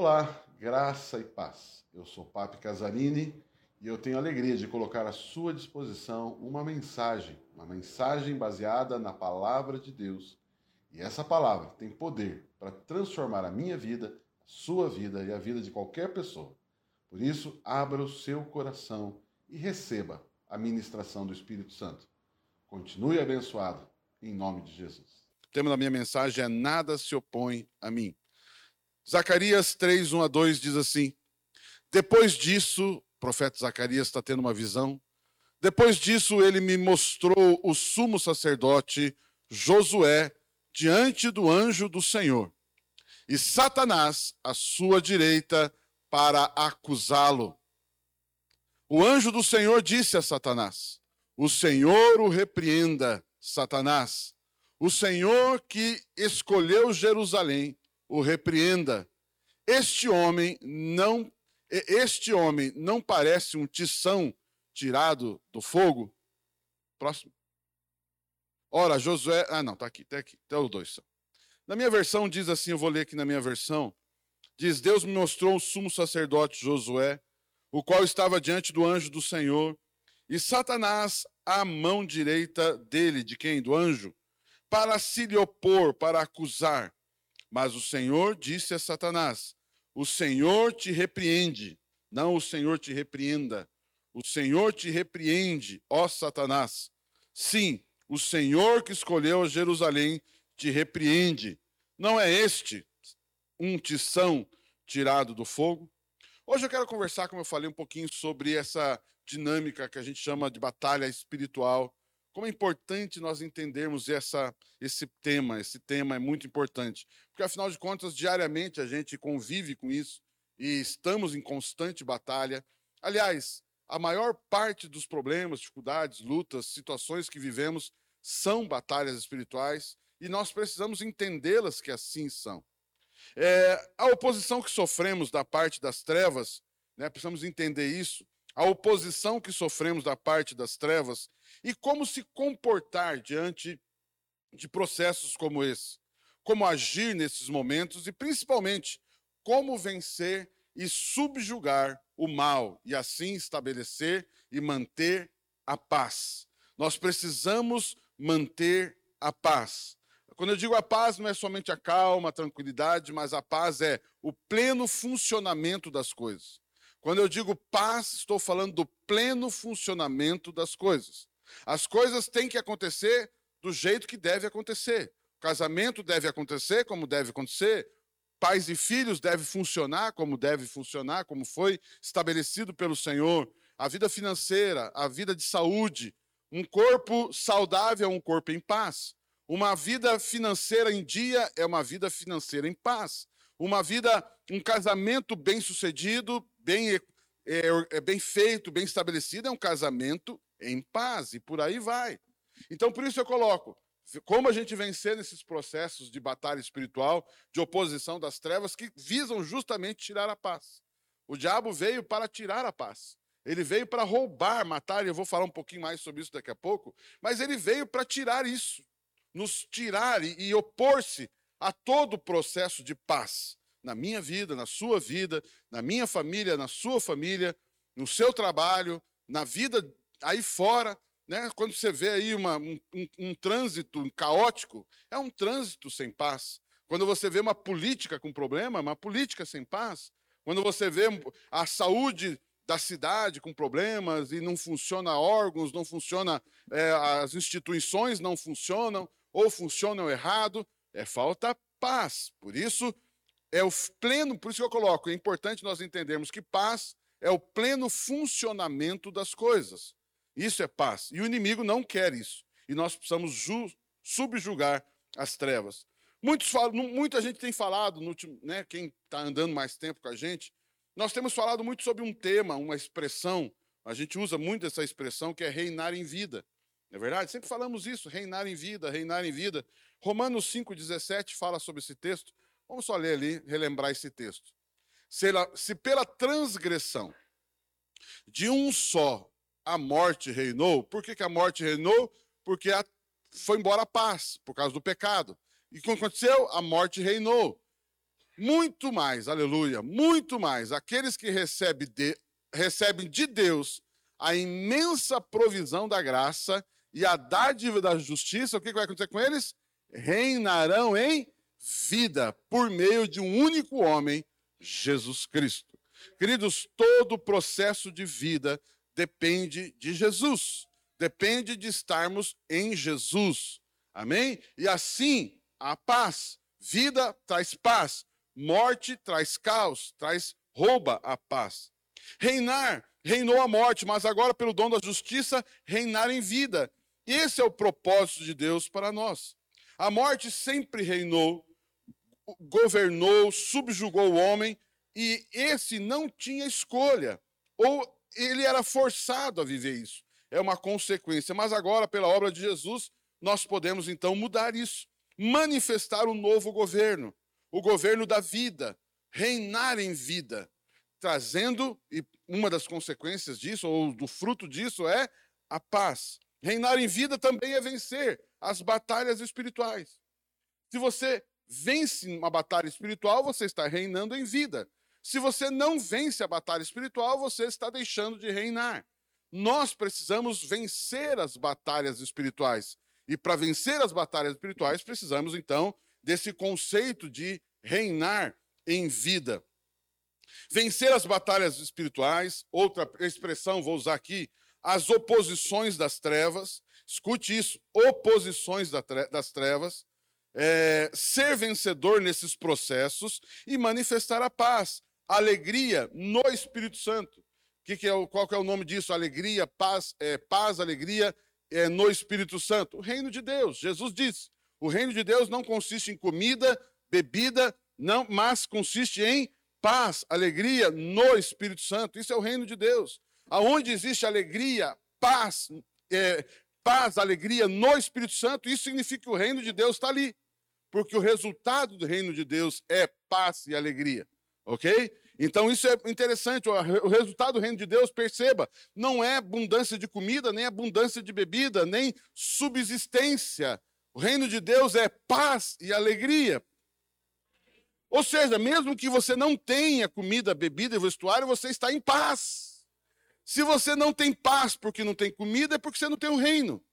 Olá, graça e paz. Eu sou Papi Casarini e eu tenho a alegria de colocar à sua disposição uma mensagem, uma mensagem baseada na palavra de Deus. E essa palavra tem poder para transformar a minha vida, a sua vida e a vida de qualquer pessoa. Por isso, abra o seu coração e receba a ministração do Espírito Santo. Continue abençoado, em nome de Jesus. O tema da minha mensagem é Nada se opõe a mim. Zacarias 3, 1 a 2 diz assim: Depois disso, o profeta Zacarias está tendo uma visão. Depois disso, ele me mostrou o sumo sacerdote Josué diante do anjo do Senhor, e Satanás à sua direita para acusá-lo. O anjo do Senhor disse a Satanás: O Senhor o repreenda, Satanás. O Senhor que escolheu Jerusalém o repreenda. Este homem não este homem não parece um tição tirado do fogo? Próximo. Ora, Josué. Ah, não, tá aqui, tá aqui. Até os dois são. Na minha versão diz assim, eu vou ler aqui na minha versão. Diz: Deus me mostrou o sumo sacerdote Josué, o qual estava diante do anjo do Senhor, e Satanás à mão direita dele, de quem? Do anjo, para se lhe opor, para acusar. Mas o Senhor disse a Satanás: O Senhor te repreende, não o Senhor te repreenda. O Senhor te repreende, ó Satanás. Sim, o Senhor que escolheu Jerusalém te repreende. Não é este um tição tirado do fogo? Hoje eu quero conversar, como eu falei, um pouquinho sobre essa dinâmica que a gente chama de batalha espiritual como é importante nós entendermos essa, esse tema. Esse tema é muito importante, porque afinal de contas, diariamente a gente convive com isso e estamos em constante batalha. Aliás, a maior parte dos problemas, dificuldades, lutas, situações que vivemos são batalhas espirituais e nós precisamos entendê-las que assim são. É, a oposição que sofremos da parte das trevas, né, precisamos entender isso a oposição que sofremos da parte das trevas e como se comportar diante de processos como esse. Como agir nesses momentos e, principalmente, como vencer e subjugar o mal e assim estabelecer e manter a paz. Nós precisamos manter a paz. Quando eu digo a paz, não é somente a calma, a tranquilidade, mas a paz é o pleno funcionamento das coisas. Quando eu digo paz, estou falando do pleno funcionamento das coisas. As coisas têm que acontecer do jeito que deve acontecer. O casamento deve acontecer como deve acontecer. Pais e filhos devem funcionar como deve funcionar, como foi estabelecido pelo Senhor. A vida financeira, a vida de saúde. Um corpo saudável é um corpo em paz. Uma vida financeira em dia é uma vida financeira em paz. Uma vida, um casamento bem sucedido bem, é, é bem feito, bem estabelecido, é um casamento em paz, e por aí vai. Então, por isso eu coloco, como a gente vencer nesses processos de batalha espiritual, de oposição das trevas, que visam justamente tirar a paz. O diabo veio para tirar a paz. Ele veio para roubar, matar, e eu vou falar um pouquinho mais sobre isso daqui a pouco, mas ele veio para tirar isso, nos tirar e, e opor-se a todo o processo de paz na minha vida, na sua vida, na minha família, na sua família, no seu trabalho, na vida aí fora. Né? Quando você vê aí uma, um, um, um trânsito caótico, é um trânsito sem paz. Quando você vê uma política com problema, uma política sem paz. Quando você vê a saúde da cidade com problemas e não funciona órgãos, não funciona, é, as instituições não funcionam ou funcionam errado, é falta paz. Por isso, é o pleno, por isso que eu coloco, é importante nós entendermos que paz é o pleno funcionamento das coisas. Isso é paz. E o inimigo não quer isso. E nós precisamos subjugar as trevas. Muitos falam, muita gente tem falado, no né, quem está andando mais tempo com a gente, nós temos falado muito sobre um tema, uma expressão, a gente usa muito essa expressão que é reinar em vida. Não é verdade? Sempre falamos isso, reinar em vida, reinar em vida. Romanos 5,17 fala sobre esse texto. Vamos só ler ali, relembrar esse texto. Se, ela, se pela transgressão de um só a morte reinou, por que, que a morte reinou? Porque a, foi embora a paz, por causa do pecado. E o que aconteceu? A morte reinou. muito mais, aleluia, muito mais, aqueles que recebem de, recebem de Deus a imensa provisão da graça e a dádiva da justiça, o que vai acontecer com eles? Reinarão em vida por meio de um único homem, Jesus Cristo. Queridos, todo o processo de vida depende de Jesus, depende de estarmos em Jesus. Amém? E assim, a paz. Vida traz paz, morte traz caos, traz rouba a paz. Reinar, reinou a morte, mas agora, pelo dom da justiça, reinar em vida. Esse é o propósito de Deus para nós. A morte sempre reinou, governou, subjugou o homem, e esse não tinha escolha, ou ele era forçado a viver isso. É uma consequência. Mas agora, pela obra de Jesus, nós podemos então mudar isso, manifestar um novo governo, o governo da vida, reinar em vida, trazendo, e uma das consequências disso, ou do fruto disso, é a paz. Reinar em vida também é vencer as batalhas espirituais. Se você vence uma batalha espiritual, você está reinando em vida. Se você não vence a batalha espiritual, você está deixando de reinar. Nós precisamos vencer as batalhas espirituais. E para vencer as batalhas espirituais, precisamos então desse conceito de reinar em vida. Vencer as batalhas espirituais, outra expressão, vou usar aqui, as oposições das trevas. Escute isso: oposições das trevas. É, ser vencedor nesses processos e manifestar a paz, alegria no Espírito Santo. Que que é o, qual que é o nome disso? Alegria, paz, é, paz alegria é, no Espírito Santo. O reino de Deus. Jesus disse: o reino de Deus não consiste em comida, bebida, não, mas consiste em paz, alegria no Espírito Santo. Isso é o reino de Deus. Aonde existe alegria, paz, é, paz, alegria no Espírito Santo, isso significa que o reino de Deus está ali. Porque o resultado do reino de Deus é paz e alegria. Ok? Então isso é interessante. O resultado do reino de Deus, perceba, não é abundância de comida, nem abundância de bebida, nem subsistência. O reino de Deus é paz e alegria. Ou seja, mesmo que você não tenha comida, bebida e vestuário, você está em paz. Se você não tem paz porque não tem comida, é porque você não tem o um reino.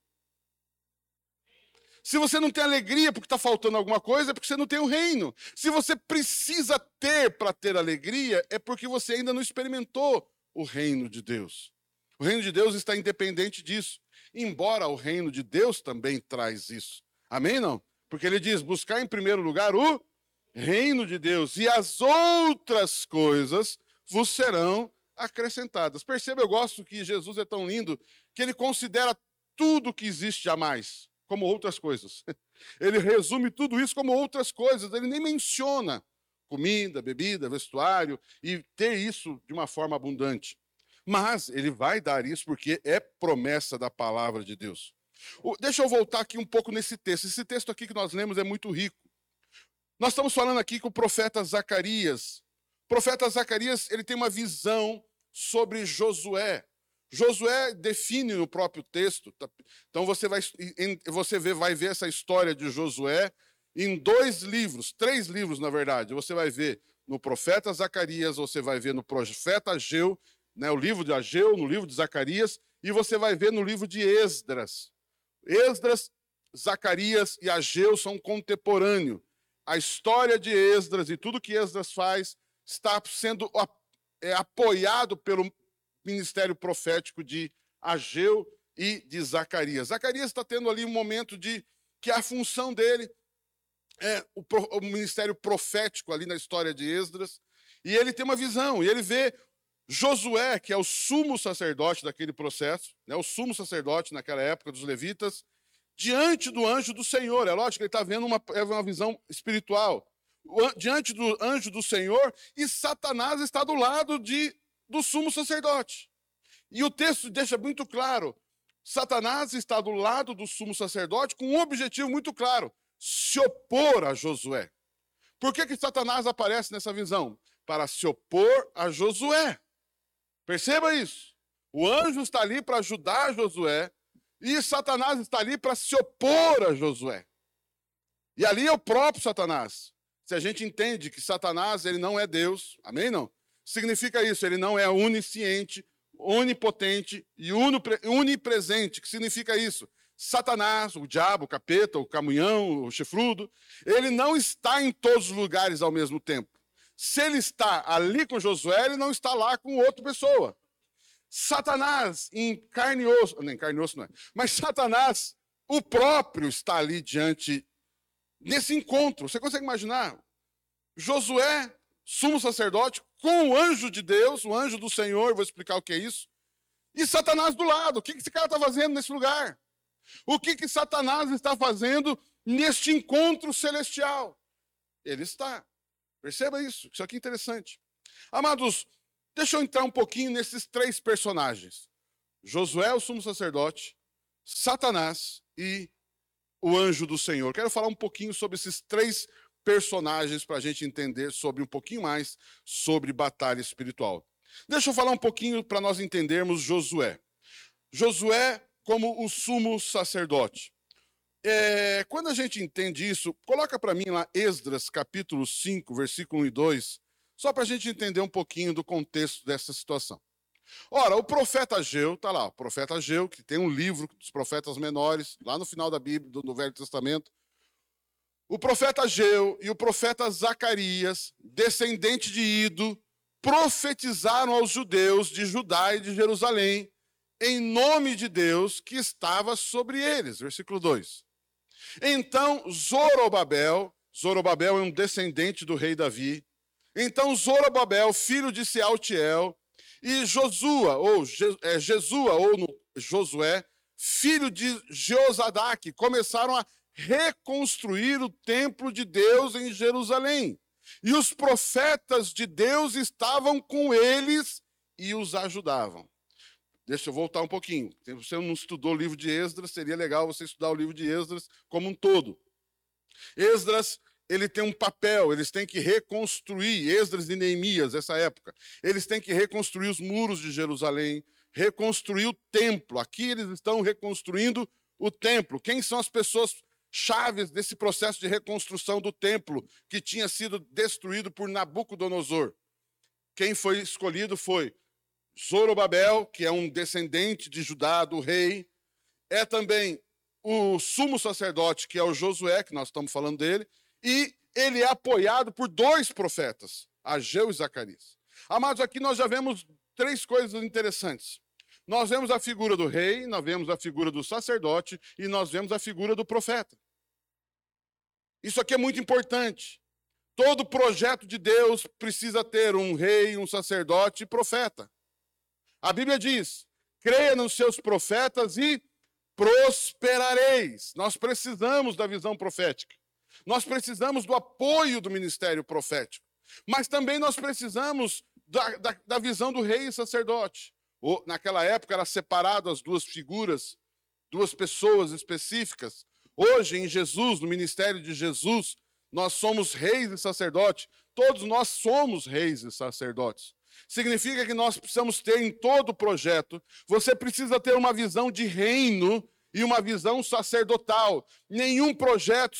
Se você não tem alegria porque está faltando alguma coisa, é porque você não tem o um reino. Se você precisa ter para ter alegria, é porque você ainda não experimentou o reino de Deus. O reino de Deus está independente disso. Embora o reino de Deus também traz isso. Amém, não? Porque ele diz: buscar em primeiro lugar o reino de Deus, e as outras coisas vos serão acrescentadas. Perceba, eu gosto que Jesus é tão lindo que ele considera tudo que existe jamais como outras coisas. Ele resume tudo isso como outras coisas, ele nem menciona comida, bebida, vestuário e ter isso de uma forma abundante. Mas ele vai dar isso porque é promessa da palavra de Deus. Deixa eu voltar aqui um pouco nesse texto. Esse texto aqui que nós lemos é muito rico. Nós estamos falando aqui com o profeta Zacarias. O profeta Zacarias, ele tem uma visão sobre Josué. Josué define no próprio texto. Tá? Então você vai você vai ver essa história de Josué em dois livros, três livros na verdade. Você vai ver no profeta Zacarias, você vai ver no profeta Ageu, né, o livro de Ageu, no livro de Zacarias, e você vai ver no livro de Esdras. Esdras, Zacarias e Ageu são contemporâneos a história de Esdras e tudo que Esdras faz está sendo é, apoiado pelo ministério profético de Ageu e de Zacarias. Zacarias está tendo ali um momento de que a função dele é o, o ministério profético ali na história de Esdras, e ele tem uma visão, e ele vê Josué, que é o sumo sacerdote daquele processo, né, o sumo sacerdote naquela época dos levitas, diante do anjo do Senhor. É lógico que ele está vendo uma, é uma visão espiritual. Diante do anjo do Senhor, e Satanás está do lado de, do sumo sacerdote. E o texto deixa muito claro: Satanás está do lado do sumo sacerdote com um objetivo muito claro: se opor a Josué. Por que, que Satanás aparece nessa visão? Para se opor a Josué. Perceba isso. O anjo está ali para ajudar Josué e Satanás está ali para se opor a Josué. E ali é o próprio Satanás. Se a gente entende que Satanás ele não é Deus, amém não? Significa isso, ele não é onisciente, onipotente e unipresente. que significa isso? Satanás, o diabo, o capeta, o camunhão, o chifrudo, ele não está em todos os lugares ao mesmo tempo. Se ele está ali com Josué, ele não está lá com outra pessoa. Satanás, em carne e osso, nem carne e osso não é, mas Satanás, o próprio, está ali diante desse encontro. Você consegue imaginar? Josué, sumo sacerdote, com o anjo de Deus, o anjo do Senhor, vou explicar o que é isso, e Satanás do lado. O que esse cara está fazendo nesse lugar? O que, que Satanás está fazendo neste encontro celestial? Ele está. Perceba isso, isso aqui é interessante. Amados, deixa eu entrar um pouquinho nesses três personagens: Josué, o sumo sacerdote, Satanás e o anjo do Senhor. Quero falar um pouquinho sobre esses três personagens para a gente entender sobre um pouquinho mais sobre batalha espiritual. Deixa eu falar um pouquinho para nós entendermos Josué. Josué como o sumo sacerdote. É, quando a gente entende isso, coloca para mim lá Esdras, capítulo 5, versículo 1 e 2, só para a gente entender um pouquinho do contexto dessa situação. Ora, o profeta Ageu, está lá, o profeta Ageu, que tem um livro dos profetas menores, lá no final da Bíblia, do, do Velho Testamento. O profeta Ageu e o profeta Zacarias, descendente de Ido, profetizaram aos judeus de Judá e de Jerusalém em nome de Deus que estava sobre eles. Versículo 2. Então Zorobabel, Zorobabel é um descendente do rei Davi. Então Zorobabel, filho de Sealtiel, e Josua, ou é, Jesua, ou no, Josué, filho de Jeozadak, começaram a reconstruir o templo de Deus em Jerusalém. E os profetas de Deus estavam com eles e os ajudavam. Deixa eu voltar um pouquinho. Se você não estudou o livro de Esdras, seria legal você estudar o livro de Esdras como um todo. Esdras, ele tem um papel, eles têm que reconstruir, Esdras e Neemias, essa época. Eles têm que reconstruir os muros de Jerusalém, reconstruir o templo. Aqui eles estão reconstruindo o templo. Quem são as pessoas chaves desse processo de reconstrução do templo que tinha sido destruído por Nabucodonosor? Quem foi escolhido foi Zorobabel, que é um descendente de Judá, do rei, é também o sumo sacerdote, que é o Josué, que nós estamos falando dele, e ele é apoiado por dois profetas, Ageu e Zacarias. Amados, aqui nós já vemos três coisas interessantes. Nós vemos a figura do rei, nós vemos a figura do sacerdote e nós vemos a figura do profeta. Isso aqui é muito importante. Todo projeto de Deus precisa ter um rei, um sacerdote e profeta. A Bíblia diz: creia nos seus profetas e prosperareis. Nós precisamos da visão profética. Nós precisamos do apoio do ministério profético. Mas também nós precisamos da, da, da visão do rei e sacerdote. Ou, naquela época era separado as duas figuras, duas pessoas específicas. Hoje, em Jesus, no ministério de Jesus, nós somos reis e sacerdotes. Todos nós somos reis e sacerdotes significa que nós precisamos ter em todo o projeto, você precisa ter uma visão de reino e uma visão sacerdotal. Nenhum projeto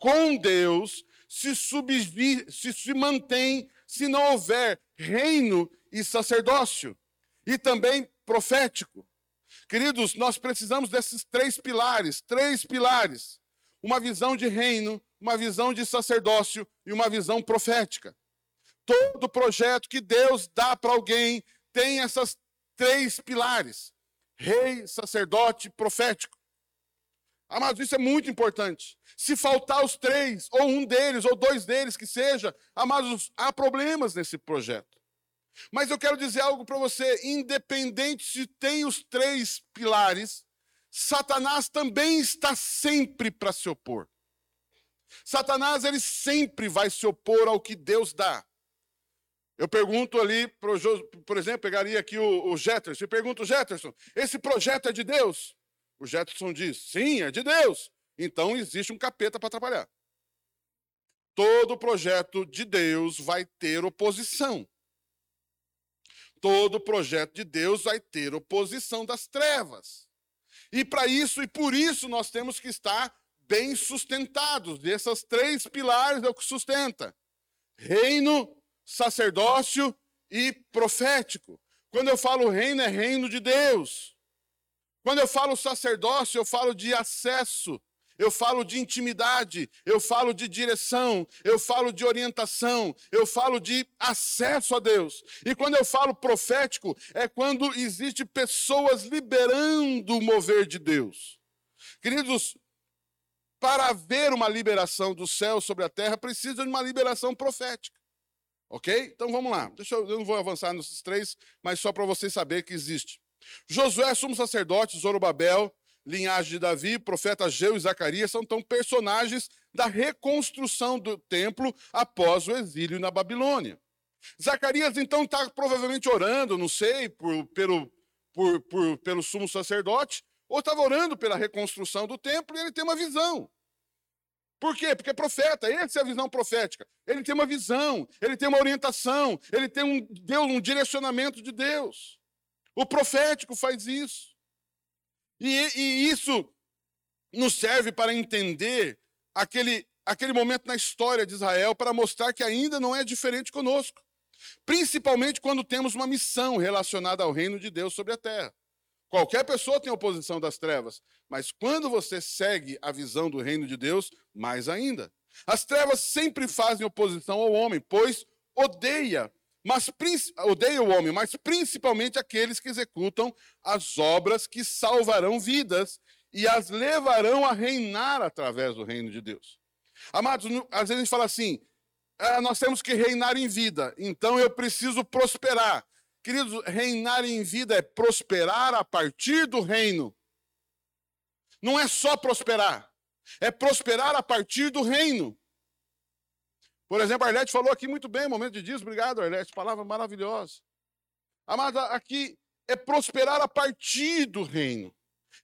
com Deus se, se, se mantém se não houver reino e sacerdócio, e também profético. Queridos, nós precisamos desses três pilares três pilares: uma visão de reino, uma visão de sacerdócio e uma visão profética. Todo projeto que Deus dá para alguém tem essas três pilares: rei, sacerdote, profético. Amados, isso é muito importante. Se faltar os três, ou um deles, ou dois deles que seja, amados, há problemas nesse projeto. Mas eu quero dizer algo para você: independente se tem os três pilares, Satanás também está sempre para se opor. Satanás ele sempre vai se opor ao que Deus dá. Eu pergunto ali, por exemplo, pegaria aqui o, o Jetterson, e pergunto, Jetterson, esse projeto é de Deus? O Jetterson diz, sim, é de Deus. Então existe um capeta para atrapalhar. Todo projeto de Deus vai ter oposição. Todo projeto de Deus vai ter oposição das trevas. E para isso e por isso nós temos que estar bem sustentados. Esses três pilares é o que sustenta: reino, sacerdócio e profético. Quando eu falo reino, é reino de Deus. Quando eu falo sacerdócio, eu falo de acesso, eu falo de intimidade, eu falo de direção, eu falo de orientação, eu falo de acesso a Deus. E quando eu falo profético, é quando existe pessoas liberando o mover de Deus. Queridos, para haver uma liberação do céu sobre a terra, precisa de uma liberação profética. Ok? Então vamos lá. Deixa eu, eu não vou avançar nesses três, mas só para vocês saberem que existe. Josué, sumo sacerdote, Zorobabel, linhagem de Davi, profeta Geu e Zacarias são então personagens da reconstrução do templo após o exílio na Babilônia. Zacarias então está provavelmente orando, não sei, por, pelo, por, por, pelo sumo sacerdote, ou estava orando pela reconstrução do templo e ele tem uma visão. Por quê? Porque é profeta, essa é a visão profética. Ele tem uma visão, ele tem uma orientação, ele tem um Deus, um direcionamento de Deus. O profético faz isso. E, e isso nos serve para entender aquele, aquele momento na história de Israel para mostrar que ainda não é diferente conosco. Principalmente quando temos uma missão relacionada ao reino de Deus sobre a terra. Qualquer pessoa tem oposição das trevas, mas quando você segue a visão do reino de Deus, mais ainda. As trevas sempre fazem oposição ao homem, pois odeia mas odeia o homem, mas principalmente aqueles que executam as obras que salvarão vidas e as levarão a reinar através do reino de Deus. Amados, às vezes a gente fala assim: ah, nós temos que reinar em vida, então eu preciso prosperar. Queridos, reinar em vida é prosperar a partir do reino. Não é só prosperar, é prosperar a partir do reino. Por exemplo, a Arlete falou aqui muito bem, momento de dias. Obrigado, Arlete. Palavra maravilhosa. Amada, aqui é prosperar a partir do reino.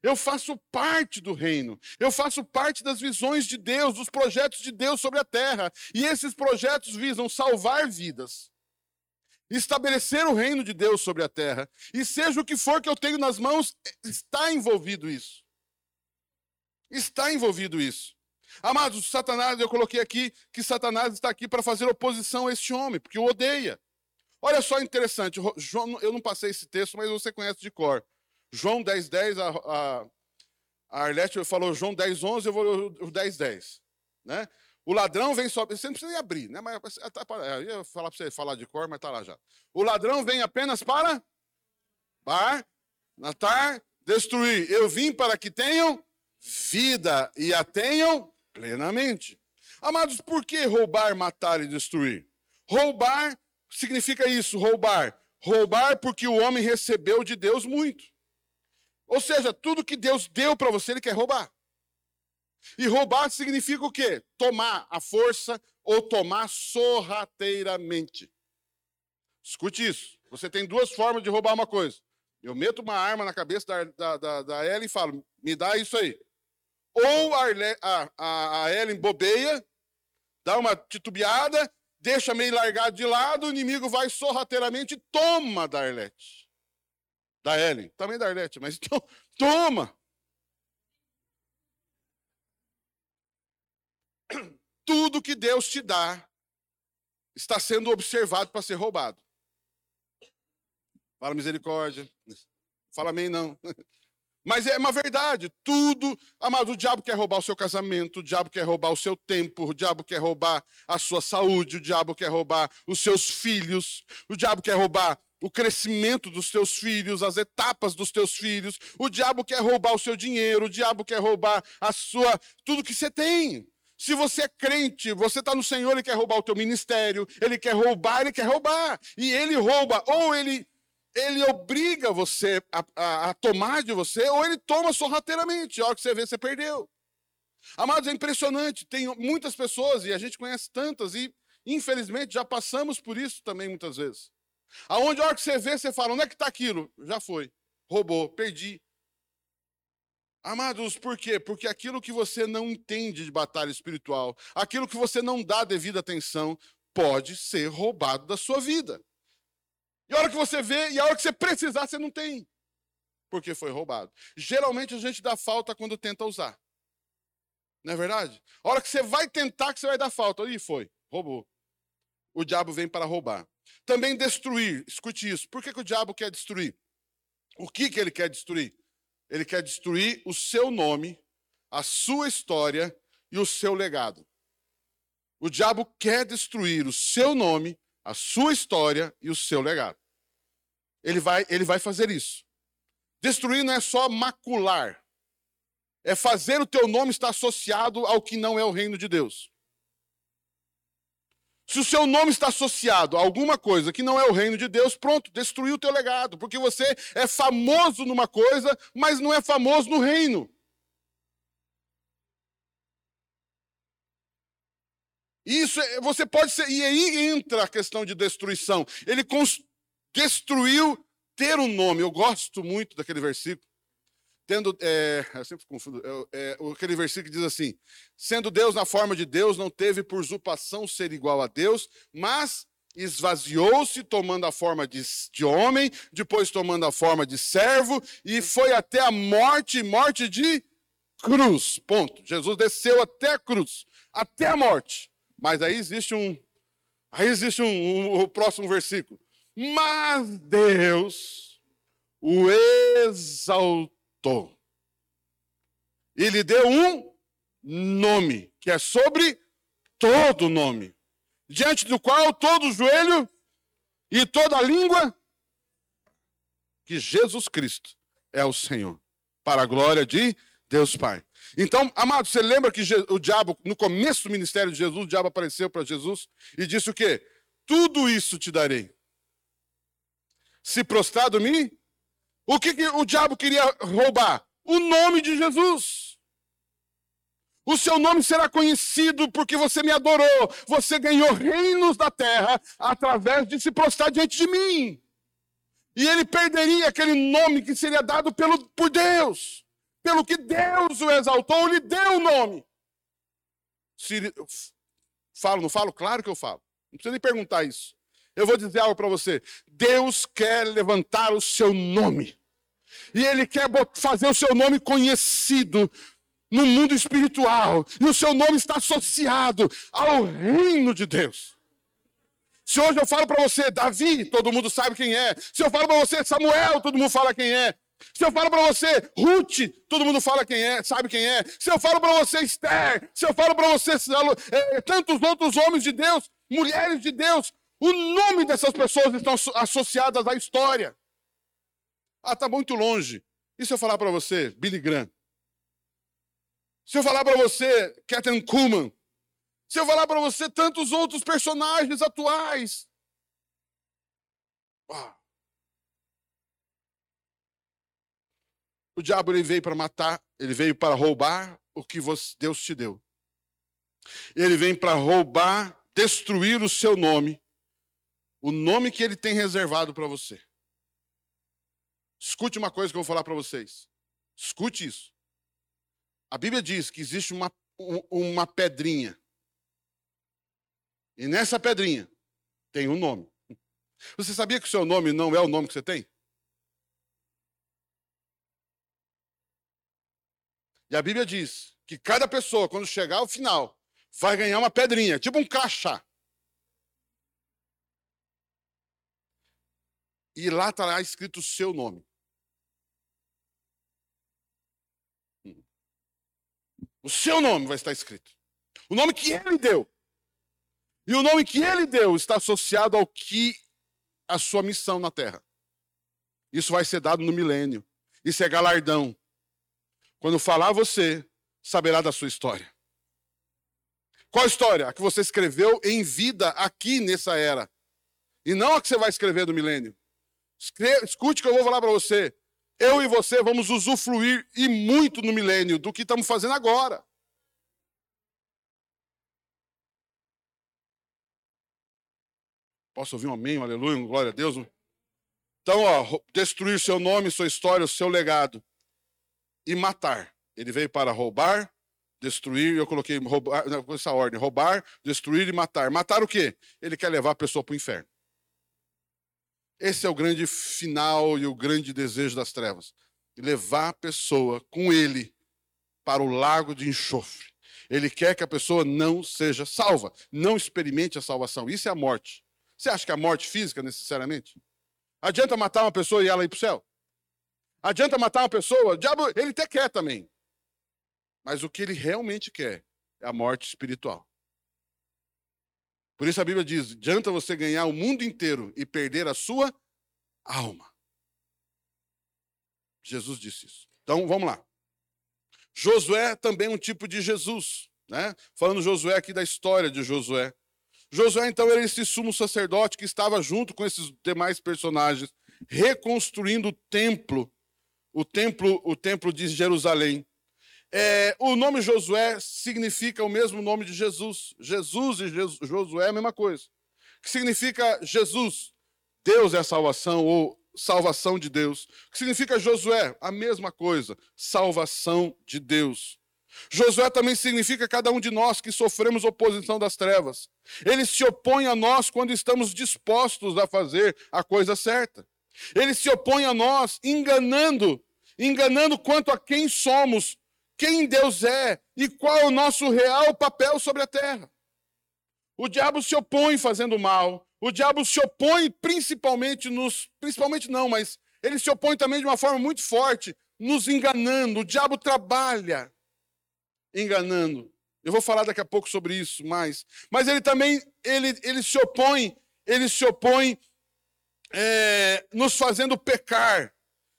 Eu faço parte do reino. Eu faço parte das visões de Deus, dos projetos de Deus sobre a terra. E esses projetos visam salvar vidas, estabelecer o reino de Deus sobre a terra. E seja o que for que eu tenho nas mãos, está envolvido isso. Está envolvido isso. Amados, Satanás, eu coloquei aqui que Satanás está aqui para fazer oposição a este homem, porque o odeia. Olha só interessante, João, eu não passei esse texto, mas você conhece de cor. João 10, 10, a, a, a Arlete falou João 10, 11, eu vou o 10, 10. Né? O ladrão vem só. Você não precisa nem abrir, né? Mas tá, eu ia falar para você falar de cor, mas está lá já. O ladrão vem apenas para bar, matar, destruir. Eu vim para que tenham vida e a tenham Plenamente. Amados, por que roubar, matar e destruir? Roubar significa isso, roubar. Roubar porque o homem recebeu de Deus muito. Ou seja, tudo que Deus deu para você, ele quer roubar. E roubar significa o quê? Tomar a força ou tomar sorrateiramente. Escute isso. Você tem duas formas de roubar uma coisa. Eu meto uma arma na cabeça da, da, da, da e falo: me dá isso aí. Ou a, a, a, a Ellen bobeia, dá uma titubeada, deixa meio largado de lado, o inimigo vai sorrateiramente e toma da Arlete. Da Ellen, também da Arlete, mas então, toma. Tudo que Deus te dá está sendo observado para ser roubado. Fala misericórdia. Fala amém, não. Mas é uma verdade, tudo, amado, o diabo quer roubar o seu casamento, o diabo quer roubar o seu tempo, o diabo quer roubar a sua saúde, o diabo quer roubar os seus filhos, o diabo quer roubar o crescimento dos teus filhos, as etapas dos teus filhos, o diabo quer roubar o seu dinheiro, o diabo quer roubar a sua tudo que você tem. Se você é crente, você está no Senhor, ele quer roubar o teu ministério, ele quer roubar, ele quer roubar. E ele rouba, ou ele ele obriga você a, a, a, tomar de você, ou ele toma sorrateiramente. A hora que você vê, você perdeu. Amados, é impressionante. Tem muitas pessoas, e a gente conhece tantas, e infelizmente já passamos por isso também muitas vezes. Aonde a hora que você vê, você fala: onde é que está aquilo? Já foi. Roubou, perdi. Amados, por quê? Porque aquilo que você não entende de batalha espiritual, aquilo que você não dá devida atenção, pode ser roubado da sua vida. E a hora que você vê, e a hora que você precisar, você não tem. Porque foi roubado. Geralmente a gente dá falta quando tenta usar. Não é verdade? A hora que você vai tentar, que você vai dar falta. Aí foi, roubou. O diabo vem para roubar. Também destruir. Escute isso. Por que, que o diabo quer destruir? O que, que ele quer destruir? Ele quer destruir o seu nome, a sua história e o seu legado. O diabo quer destruir o seu nome, a sua história e o seu legado. Ele vai, ele vai fazer isso. Destruir não é só macular, é fazer o teu nome estar associado ao que não é o reino de Deus. Se o seu nome está associado a alguma coisa que não é o reino de Deus, pronto, destruiu o teu legado, porque você é famoso numa coisa, mas não é famoso no reino. Isso, é, você pode ser, e aí entra a questão de destruição. Ele destruiu ter um nome. Eu gosto muito daquele versículo tendo, é, eu sempre confundo, é, é, aquele versículo que diz assim: sendo Deus na forma de Deus, não teve por usurpação ser igual a Deus, mas esvaziou-se, tomando a forma de, de homem, depois tomando a forma de servo, e foi até a morte morte de cruz. Ponto. Jesus desceu até a cruz, até a morte. Mas aí existe um. Aí existe um, um, o próximo versículo. Mas Deus o exaltou. E lhe deu um nome, que é sobre todo nome, diante do qual todo joelho e toda língua que Jesus Cristo é o Senhor, para a glória de Deus Pai. Então, amado, você lembra que o diabo, no começo do ministério de Jesus, o diabo apareceu para Jesus e disse o quê? Tudo isso te darei. Se prostrado me o que, que o diabo queria roubar? O nome de Jesus. O seu nome será conhecido porque você me adorou. Você ganhou reinos da terra através de se prostrar diante de mim. E ele perderia aquele nome que seria dado pelo, por Deus. Pelo que Deus o exaltou, lhe deu o nome. Se, falo, não falo? Claro que eu falo. Não precisa nem perguntar isso. Eu vou dizer algo para você. Deus quer levantar o seu nome. E Ele quer fazer o seu nome conhecido no mundo espiritual. E o seu nome está associado ao reino de Deus. Se hoje eu falo para você Davi, todo mundo sabe quem é. Se eu falo para você Samuel, todo mundo fala quem é. Se eu falo para você Ruth, todo mundo fala quem é, sabe quem é. Se eu falo para você Esther, se eu falo para você é, tantos outros homens de Deus, mulheres de Deus, o nome dessas pessoas estão associadas à história. Ah, está muito longe. E se eu falar para você, Billy Graham? Se eu falar para você, Catherine Kuhlman? Se eu falar para você tantos outros personagens atuais? Ah. O diabo ele veio para matar, ele veio para roubar o que Deus te deu. Ele vem para roubar, destruir o seu nome o nome que ele tem reservado para você. Escute uma coisa que eu vou falar para vocês. Escute isso. A Bíblia diz que existe uma, uma pedrinha. E nessa pedrinha tem um nome. Você sabia que o seu nome não é o nome que você tem? E a Bíblia diz que cada pessoa, quando chegar ao final, vai ganhar uma pedrinha, tipo um crachá. e lá estará escrito o seu nome. O seu nome vai estar escrito. O nome que ele deu. E o nome que ele deu está associado ao que a sua missão na terra. Isso vai ser dado no milênio. Isso é galardão. Quando falar você, saberá da sua história. Qual história? A que você escreveu em vida aqui nessa era. E não a que você vai escrever no milênio. Escute o que eu vou falar para você. Eu e você vamos usufruir e muito no milênio do que estamos fazendo agora. Posso ouvir um amém, um aleluia, um glória a Deus? Então, ó, destruir seu nome, sua história, o seu legado e matar. Ele veio para roubar, destruir, eu coloquei roubar, essa ordem, roubar, destruir e matar. Matar o quê? Ele quer levar a pessoa para o inferno. Esse é o grande final e o grande desejo das trevas. Levar a pessoa com ele para o lago de enxofre. Ele quer que a pessoa não seja salva, não experimente a salvação. Isso é a morte. Você acha que é a morte física, necessariamente? Adianta matar uma pessoa e ela ir para o céu? Adianta matar uma pessoa? O diabo, ele até quer também. Mas o que ele realmente quer é a morte espiritual. Por isso a Bíblia diz: adianta você ganhar o mundo inteiro e perder a sua alma. Jesus disse isso. Então vamos lá. Josué também é um tipo de Jesus, né? Falando Josué aqui da história de Josué. Josué então era esse sumo sacerdote que estava junto com esses demais personagens reconstruindo o templo, o templo, o templo de Jerusalém. É, o nome Josué significa o mesmo nome de Jesus. Jesus e Josué é a mesma coisa. Que significa Jesus, Deus é a salvação, ou salvação de Deus. Que significa Josué? A mesma coisa, salvação de Deus. Josué também significa cada um de nós que sofremos oposição das trevas. Ele se opõe a nós quando estamos dispostos a fazer a coisa certa. Ele se opõe a nós enganando, enganando quanto a quem somos, quem Deus é e qual é o nosso real papel sobre a terra. O diabo se opõe fazendo mal. O diabo se opõe principalmente nos. Principalmente não, mas ele se opõe também de uma forma muito forte, nos enganando. O diabo trabalha enganando. Eu vou falar daqui a pouco sobre isso mais. Mas ele também ele, ele se opõe, ele se opõe é, nos fazendo pecar.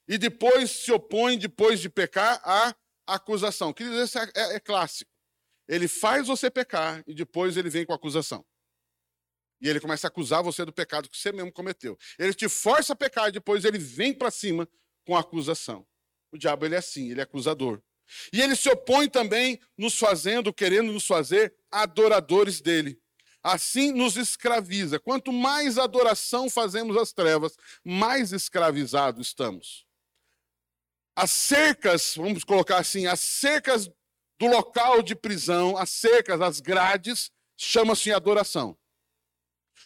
E depois se opõe, depois de pecar, à acusação. Queridos, esse é, é, é clássico. Ele faz você pecar e depois ele vem com a acusação. E ele começa a acusar você do pecado que você mesmo cometeu. Ele te força a pecar e depois ele vem para cima com acusação. O diabo ele é assim, ele é acusador. E ele se opõe também nos fazendo, querendo nos fazer adoradores dele. Assim nos escraviza. Quanto mais adoração fazemos às trevas, mais escravizados estamos. As cercas, vamos colocar assim, as cercas do local de prisão, as cercas, as grades, chama-se adoração.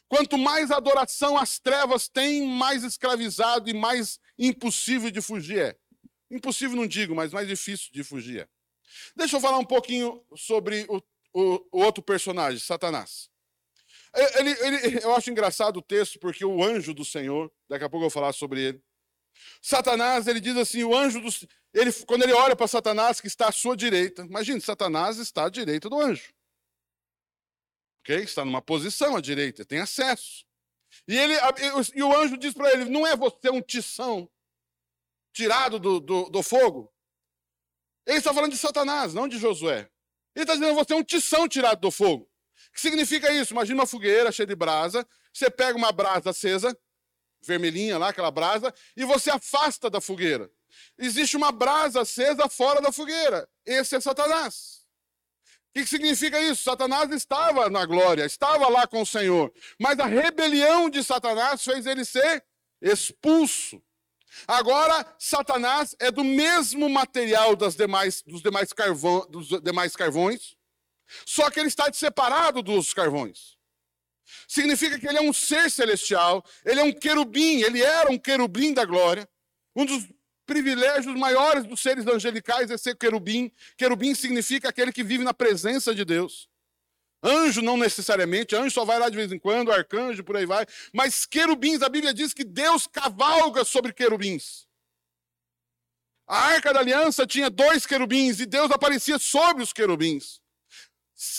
Quanto mais adoração as trevas têm, mais escravizado e mais impossível de fugir é. Impossível não digo, mas mais difícil de fugir é. Deixa eu falar um pouquinho sobre o, o, o outro personagem, Satanás. Ele, ele, eu acho engraçado o texto, porque o anjo do Senhor, daqui a pouco eu vou falar sobre ele. Satanás, ele diz assim: o anjo do. Ele, quando ele olha para Satanás, que está à sua direita, imagine, Satanás está à direita do anjo. Ok? Está numa posição à direita, tem acesso. E, ele, e o anjo diz para ele: não é você um tição tirado do, do, do fogo? Ele está falando de Satanás, não de Josué. Ele está dizendo: você é um tição tirado do fogo. O que significa isso? Imagina uma fogueira cheia de brasa. Você pega uma brasa acesa, vermelhinha lá, aquela brasa, e você afasta da fogueira. Existe uma brasa acesa fora da fogueira. Esse é Satanás. O que significa isso? Satanás estava na glória, estava lá com o Senhor, mas a rebelião de Satanás fez ele ser expulso. Agora, Satanás é do mesmo material das demais, dos, demais carvão, dos demais carvões, só que ele está separado dos carvões. Significa que ele é um ser celestial, ele é um querubim, ele era um querubim da glória. Um dos privilégios maiores dos seres angelicais é ser querubim. Querubim significa aquele que vive na presença de Deus. Anjo não necessariamente, anjo só vai lá de vez em quando, arcanjo, por aí vai. Mas querubins, a Bíblia diz que Deus cavalga sobre querubins. A arca da aliança tinha dois querubins e Deus aparecia sobre os querubins.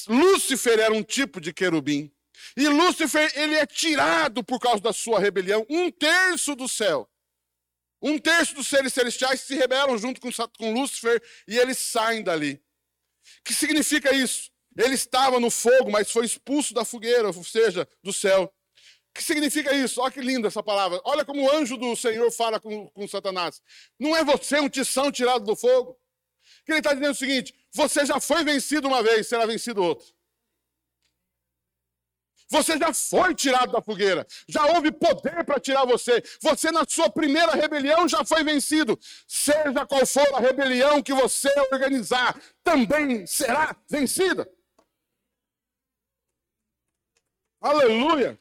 Lúcifer era um tipo de querubim. E Lúcifer, ele é tirado por causa da sua rebelião. Um terço do céu. Um terço dos seres celestiais se rebelam junto com, com Lúcifer e eles saem dali. O que significa isso? Ele estava no fogo, mas foi expulso da fogueira, ou seja, do céu. O que significa isso? Olha que linda essa palavra. Olha como o anjo do Senhor fala com, com Satanás. Não é você um tição tirado do fogo? Que ele está dizendo o seguinte: você já foi vencido uma vez, será vencido outra. Você já foi tirado da fogueira. Já houve poder para tirar você. Você, na sua primeira rebelião, já foi vencido. Seja qual for a rebelião que você organizar, também será vencida. Aleluia!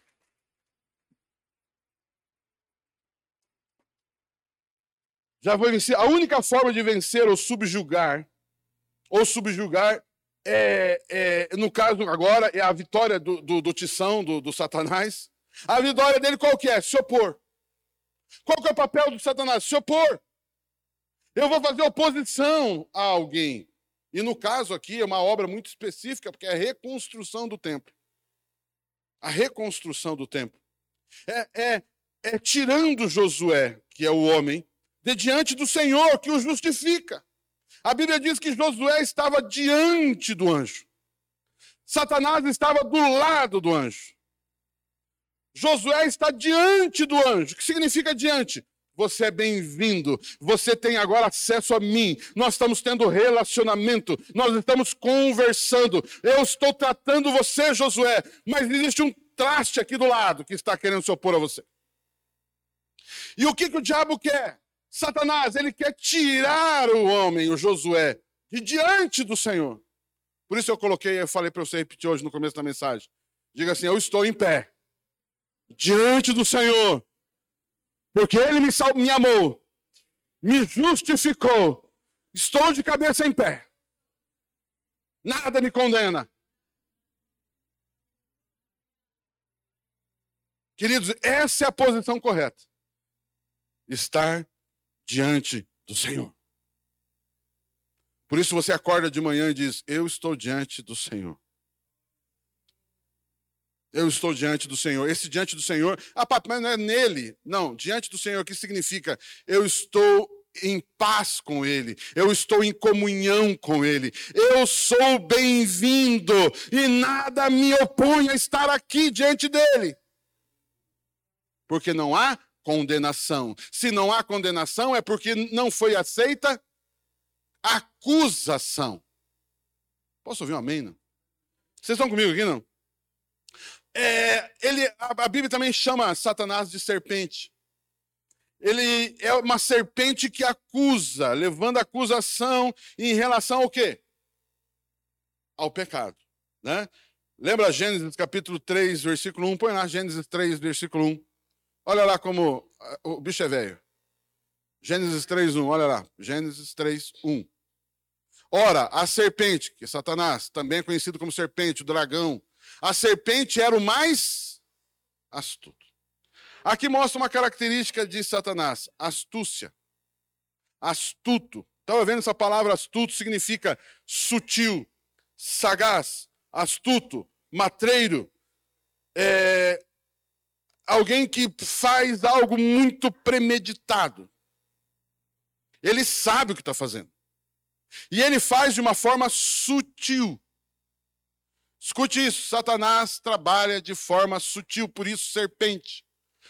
Já foi vencido. A única forma de vencer ou subjugar, ou subjugar, é, é, no caso agora, é a vitória do, do, do tição, do, do, Satanás. A vitória dele qual que é? Se opor. Qual que é o papel do Satanás? Se opor. Eu vou fazer oposição a alguém. E no caso aqui é uma obra muito específica, porque é a reconstrução do templo. A reconstrução do templo. É, é, é tirando Josué, que é o homem, de diante do Senhor, que o justifica. A Bíblia diz que Josué estava diante do anjo. Satanás estava do lado do anjo. Josué está diante do anjo. O que significa diante? Você é bem-vindo. Você tem agora acesso a mim. Nós estamos tendo relacionamento. Nós estamos conversando. Eu estou tratando você, Josué. Mas existe um traste aqui do lado que está querendo se opor a você. E o que, que o diabo quer? Satanás, ele quer tirar o homem, o Josué, de diante do Senhor. Por isso eu coloquei, eu falei para você repetir hoje no começo da mensagem. Diga assim: Eu estou em pé, diante do Senhor, porque Ele me, me amou, me justificou, estou de cabeça em pé. Nada me condena. Queridos, essa é a posição correta. Estar diante do Senhor. Por isso você acorda de manhã e diz: Eu estou diante do Senhor. Eu estou diante do Senhor. Esse diante do Senhor, ah, papai, mas não é nele. Não, diante do Senhor, o que significa? Eu estou em paz com Ele, eu estou em comunhão com Ele, eu sou bem-vindo e nada me opõe a estar aqui diante dEle. Porque não há condenação. Se não há condenação, é porque não foi aceita acusação. Posso ouvir um amém? Não? Vocês estão comigo aqui, não? É, ele, a, a Bíblia também chama Satanás de serpente. Ele é uma serpente que acusa, levando acusação em relação ao quê? Ao pecado. Né? Lembra Gênesis capítulo 3, versículo 1? Põe lá Gênesis 3, versículo 1. Olha lá como ah, o bicho é velho. Gênesis 3:1, olha lá. Gênesis 3:1. Ora, a serpente, que é Satanás, também conhecido como serpente, o dragão, a serpente era o mais astuto. Aqui mostra uma característica de Satanás: astúcia. Astuto. Estava vendo essa palavra astuto significa sutil, sagaz, astuto, matreiro, é, alguém que faz algo muito premeditado. Ele sabe o que está fazendo. E ele faz de uma forma sutil. Escute isso: Satanás trabalha de forma sutil, por isso serpente.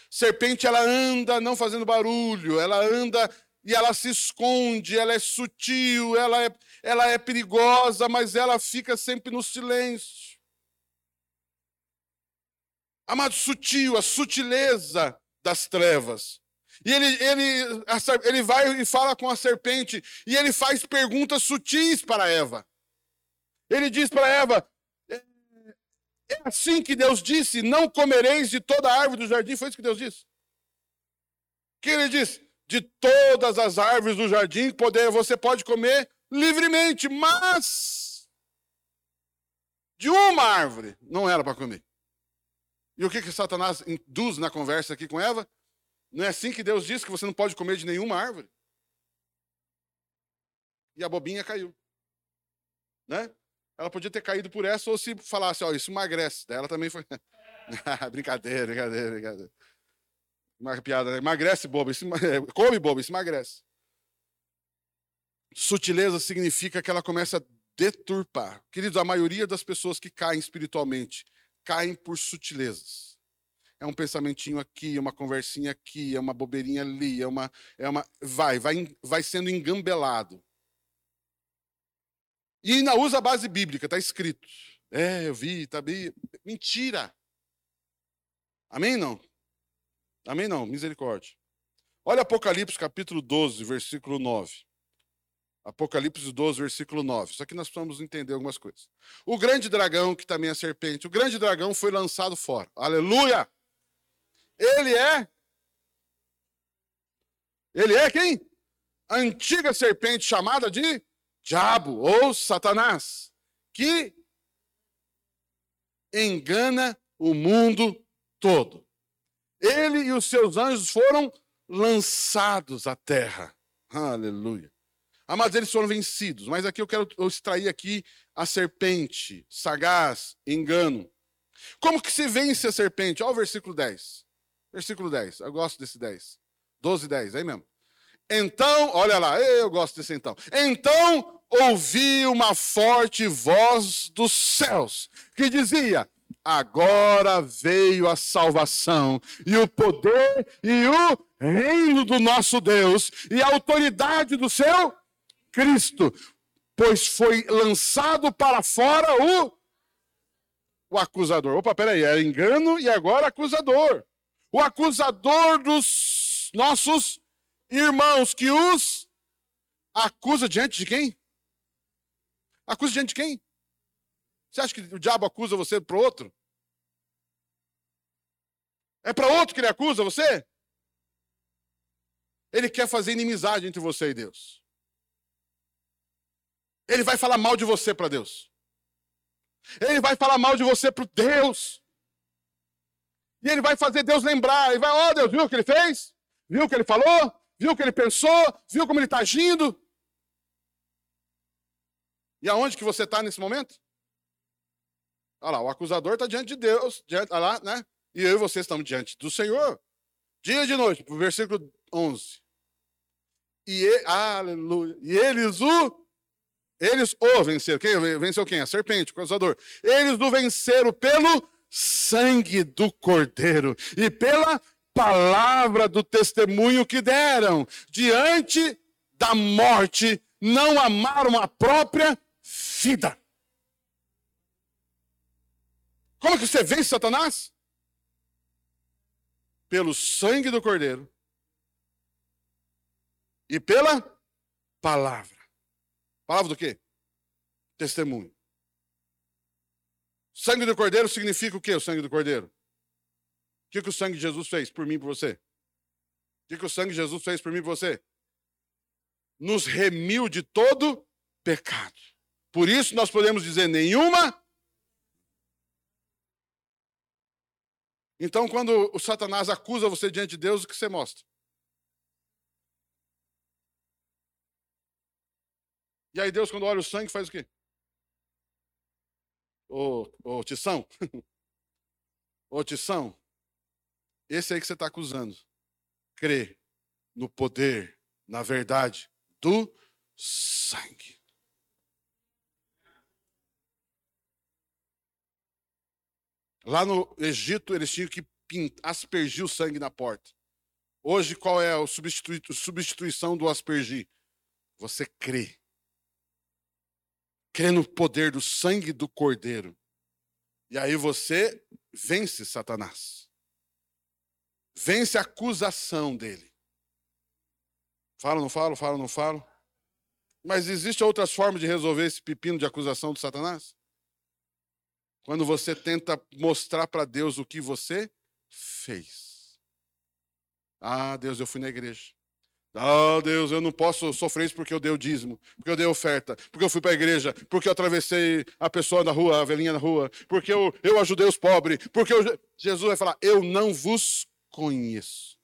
Serpente, ela anda não fazendo barulho, ela anda e ela se esconde, ela é sutil, ela é, ela é perigosa, mas ela fica sempre no silêncio. Amado, sutil, a sutileza das trevas. E ele, ele, ele vai e fala com a serpente, e ele faz perguntas sutis para Eva. Ele diz para Eva: é, é assim que Deus disse: não comereis de toda árvore do jardim. Foi isso que Deus disse. Que ele disse? De todas as árvores do jardim poder, você pode comer livremente, mas de uma árvore não era para comer. E o que, que Satanás induz na conversa aqui com Eva? Não é assim que Deus diz que você não pode comer de nenhuma árvore? E a bobinha caiu. Né? Ela podia ter caído por essa ou se falasse, ó, isso emagrece. Daí ela também foi. brincadeira, brincadeira, brincadeira. Uma piada, né? emagrece, bobo. Isso, come, bobo, isso emagrece. Sutileza significa que ela começa a deturpar. Queridos, a maioria das pessoas que caem espiritualmente caem por sutilezas. É um pensamentinho aqui, é uma conversinha aqui, é uma bobeirinha ali, é uma, é uma, vai, vai, vai sendo engambelado. E ainda usa a base bíblica, está escrito. É, eu vi, tá bem. Mentira. Amém não? Amém não, misericórdia. Olha Apocalipse capítulo 12, versículo 9. Apocalipse 12, versículo 9. Só que nós precisamos entender algumas coisas. O grande dragão, que também é serpente, o grande dragão foi lançado fora. Aleluia! Ele é. Ele é quem? A antiga serpente chamada de Diabo ou Satanás, que engana o mundo todo. Ele e os seus anjos foram lançados à terra. Aleluia. Amados, eles foram vencidos, mas aqui eu quero extrair aqui a serpente, sagaz, engano. Como que se vence a serpente? Olha o versículo 10. Versículo 10, eu gosto desse 10. 12, 10, aí mesmo. Então, olha lá, eu gosto desse então. Então ouvi uma forte voz dos céus que dizia: Agora veio a salvação e o poder e o reino do nosso Deus e a autoridade do seu Cristo, pois foi lançado para fora o o acusador. Opa, peraí, era engano e agora acusador. O acusador dos nossos irmãos que os acusa diante de quem? Acusa diante de quem? Você acha que o diabo acusa você para outro? É para outro que ele acusa você? Ele quer fazer inimizade entre você e Deus. Ele vai falar mal de você para Deus. Ele vai falar mal de você para Deus. E ele vai fazer Deus lembrar. Ele vai, ó oh, Deus, viu o que ele fez? Viu o que ele falou? Viu o que ele pensou? Viu como ele está agindo? E aonde que você está nesse momento? Olha lá, o acusador está diante de Deus, diante, olha lá, né? E eu e você estamos diante do Senhor. Dia de noite, versículo 11. E, aleluia. E eles o eles o venceram. Quem venceu quem? A serpente, o acusador. Eles o venceram pelo sangue do Cordeiro e pela palavra do testemunho que deram. Diante da morte, não amaram a própria vida. Como que você vence Satanás? Pelo sangue do Cordeiro e pela palavra. Palavra do quê? Testemunho. Sangue do Cordeiro significa o quê, o sangue do Cordeiro? O que, que o sangue de Jesus fez por mim e por você? O que, que o sangue de Jesus fez por mim e por você? Nos remiu de todo pecado. Por isso nós podemos dizer nenhuma. Então, quando o Satanás acusa você diante de Deus, o que você mostra? E aí Deus, quando olha o sangue, faz o quê? Ô, ô Tição. ô Tição. Esse aí que você está acusando. Crê no poder, na verdade, do sangue. Lá no Egito, eles tinham que aspergir o sangue na porta. Hoje, qual é a substituição do aspergir? Você crê crê no poder do sangue do Cordeiro. E aí você vence Satanás. Vence a acusação dele. Falo, não falo, falo, não falo. Mas existem outras formas de resolver esse pepino de acusação do Satanás? Quando você tenta mostrar para Deus o que você fez. Ah, Deus, eu fui na igreja. Ah, oh, Deus, eu não posso sofrer isso porque eu dei o dízimo, porque eu dei oferta, porque eu fui para a igreja, porque eu atravessei a pessoa na rua, a velhinha na rua, porque eu, eu ajudei os pobres, porque eu... Jesus vai falar: Eu não vos conheço.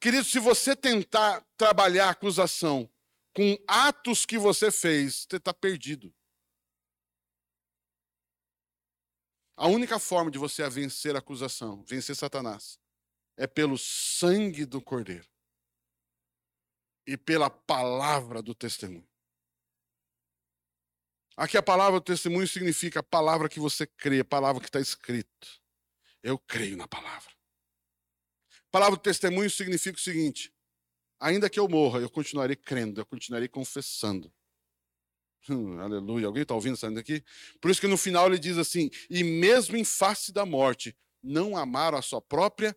Querido, se você tentar trabalhar acusação com atos que você fez, você está perdido. A única forma de você vencer a acusação, vencer Satanás, é pelo sangue do Cordeiro e pela palavra do testemunho. Aqui a palavra do testemunho significa a palavra que você crê, a palavra que está escrito. Eu creio na palavra. A palavra do testemunho significa o seguinte: ainda que eu morra, eu continuarei crendo, eu continuarei confessando. Hum, aleluia. Alguém está ouvindo saindo daqui? Por isso que no final ele diz assim: e mesmo em face da morte, não amaram a sua própria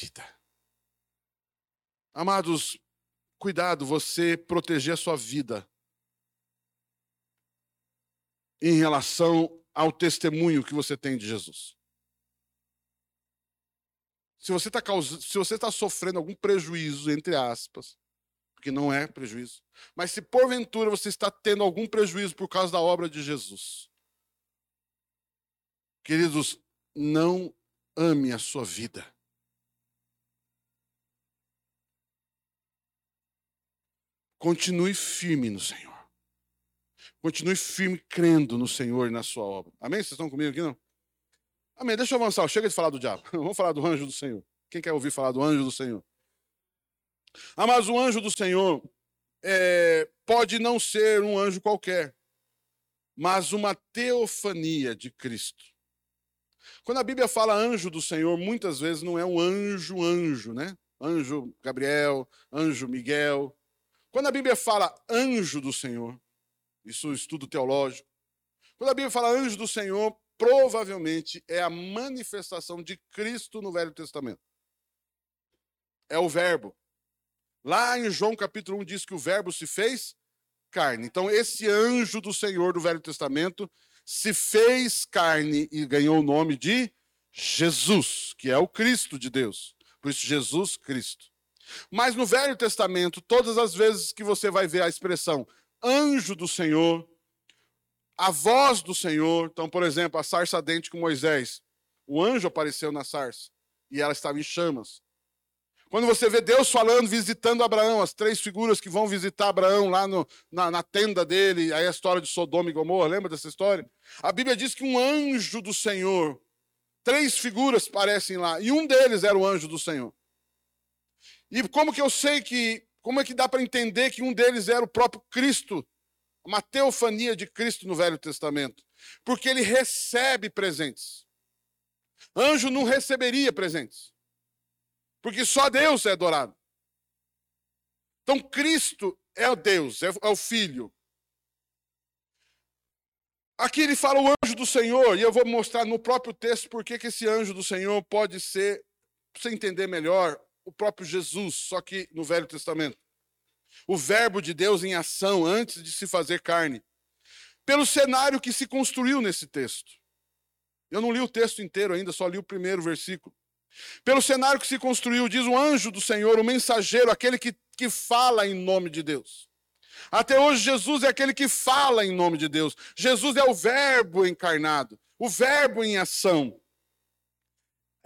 vida. Amados, cuidado você proteger a sua vida em relação ao testemunho que você tem de Jesus. Se você está se você está sofrendo algum prejuízo, entre aspas, porque não é prejuízo. Mas se porventura você está tendo algum prejuízo por causa da obra de Jesus, queridos, não ame a sua vida. Continue firme no Senhor. Continue firme crendo no Senhor e na sua obra. Amém? Vocês estão comigo aqui, não? Amém. Deixa eu avançar. Chega de falar do diabo. Vamos falar do anjo do Senhor. Quem quer ouvir falar do anjo do Senhor? Ah, mas o anjo do Senhor é, pode não ser um anjo qualquer, mas uma teofania de Cristo. Quando a Bíblia fala anjo do Senhor, muitas vezes não é um anjo, anjo, né? Anjo Gabriel, anjo Miguel. Quando a Bíblia fala anjo do Senhor, isso é estudo teológico. Quando a Bíblia fala anjo do Senhor, provavelmente é a manifestação de Cristo no Velho Testamento. É o Verbo. Lá em João capítulo 1 diz que o Verbo se fez carne. Então, esse anjo do Senhor do Velho Testamento se fez carne e ganhou o nome de Jesus, que é o Cristo de Deus. Por isso, Jesus Cristo. Mas no Velho Testamento, todas as vezes que você vai ver a expressão anjo do Senhor, a voz do Senhor. Então, por exemplo, a sarça dente com Moisés. O anjo apareceu na sarça e ela estava em chamas. Quando você vê Deus falando, visitando Abraão, as três figuras que vão visitar Abraão lá no, na, na, tenda dele, aí a história de Sodoma e Gomorra, lembra dessa história? A Bíblia diz que um anjo do Senhor, três figuras parecem lá, e um deles era o anjo do Senhor. E como que eu sei que como é que dá para entender que um deles era o próprio Cristo, uma teofania de Cristo no Velho Testamento? Porque ele recebe presentes. Anjo não receberia presentes. Porque só Deus é adorado. Então Cristo é o Deus, é o Filho. Aqui ele fala o anjo do Senhor, e eu vou mostrar no próprio texto por que esse anjo do Senhor pode ser, para você entender melhor, o próprio Jesus, só que no Velho Testamento. O Verbo de Deus em ação antes de se fazer carne. Pelo cenário que se construiu nesse texto. Eu não li o texto inteiro ainda, só li o primeiro versículo. Pelo cenário que se construiu, diz o anjo do Senhor, o mensageiro, aquele que, que fala em nome de Deus. Até hoje, Jesus é aquele que fala em nome de Deus. Jesus é o Verbo encarnado, o Verbo em ação.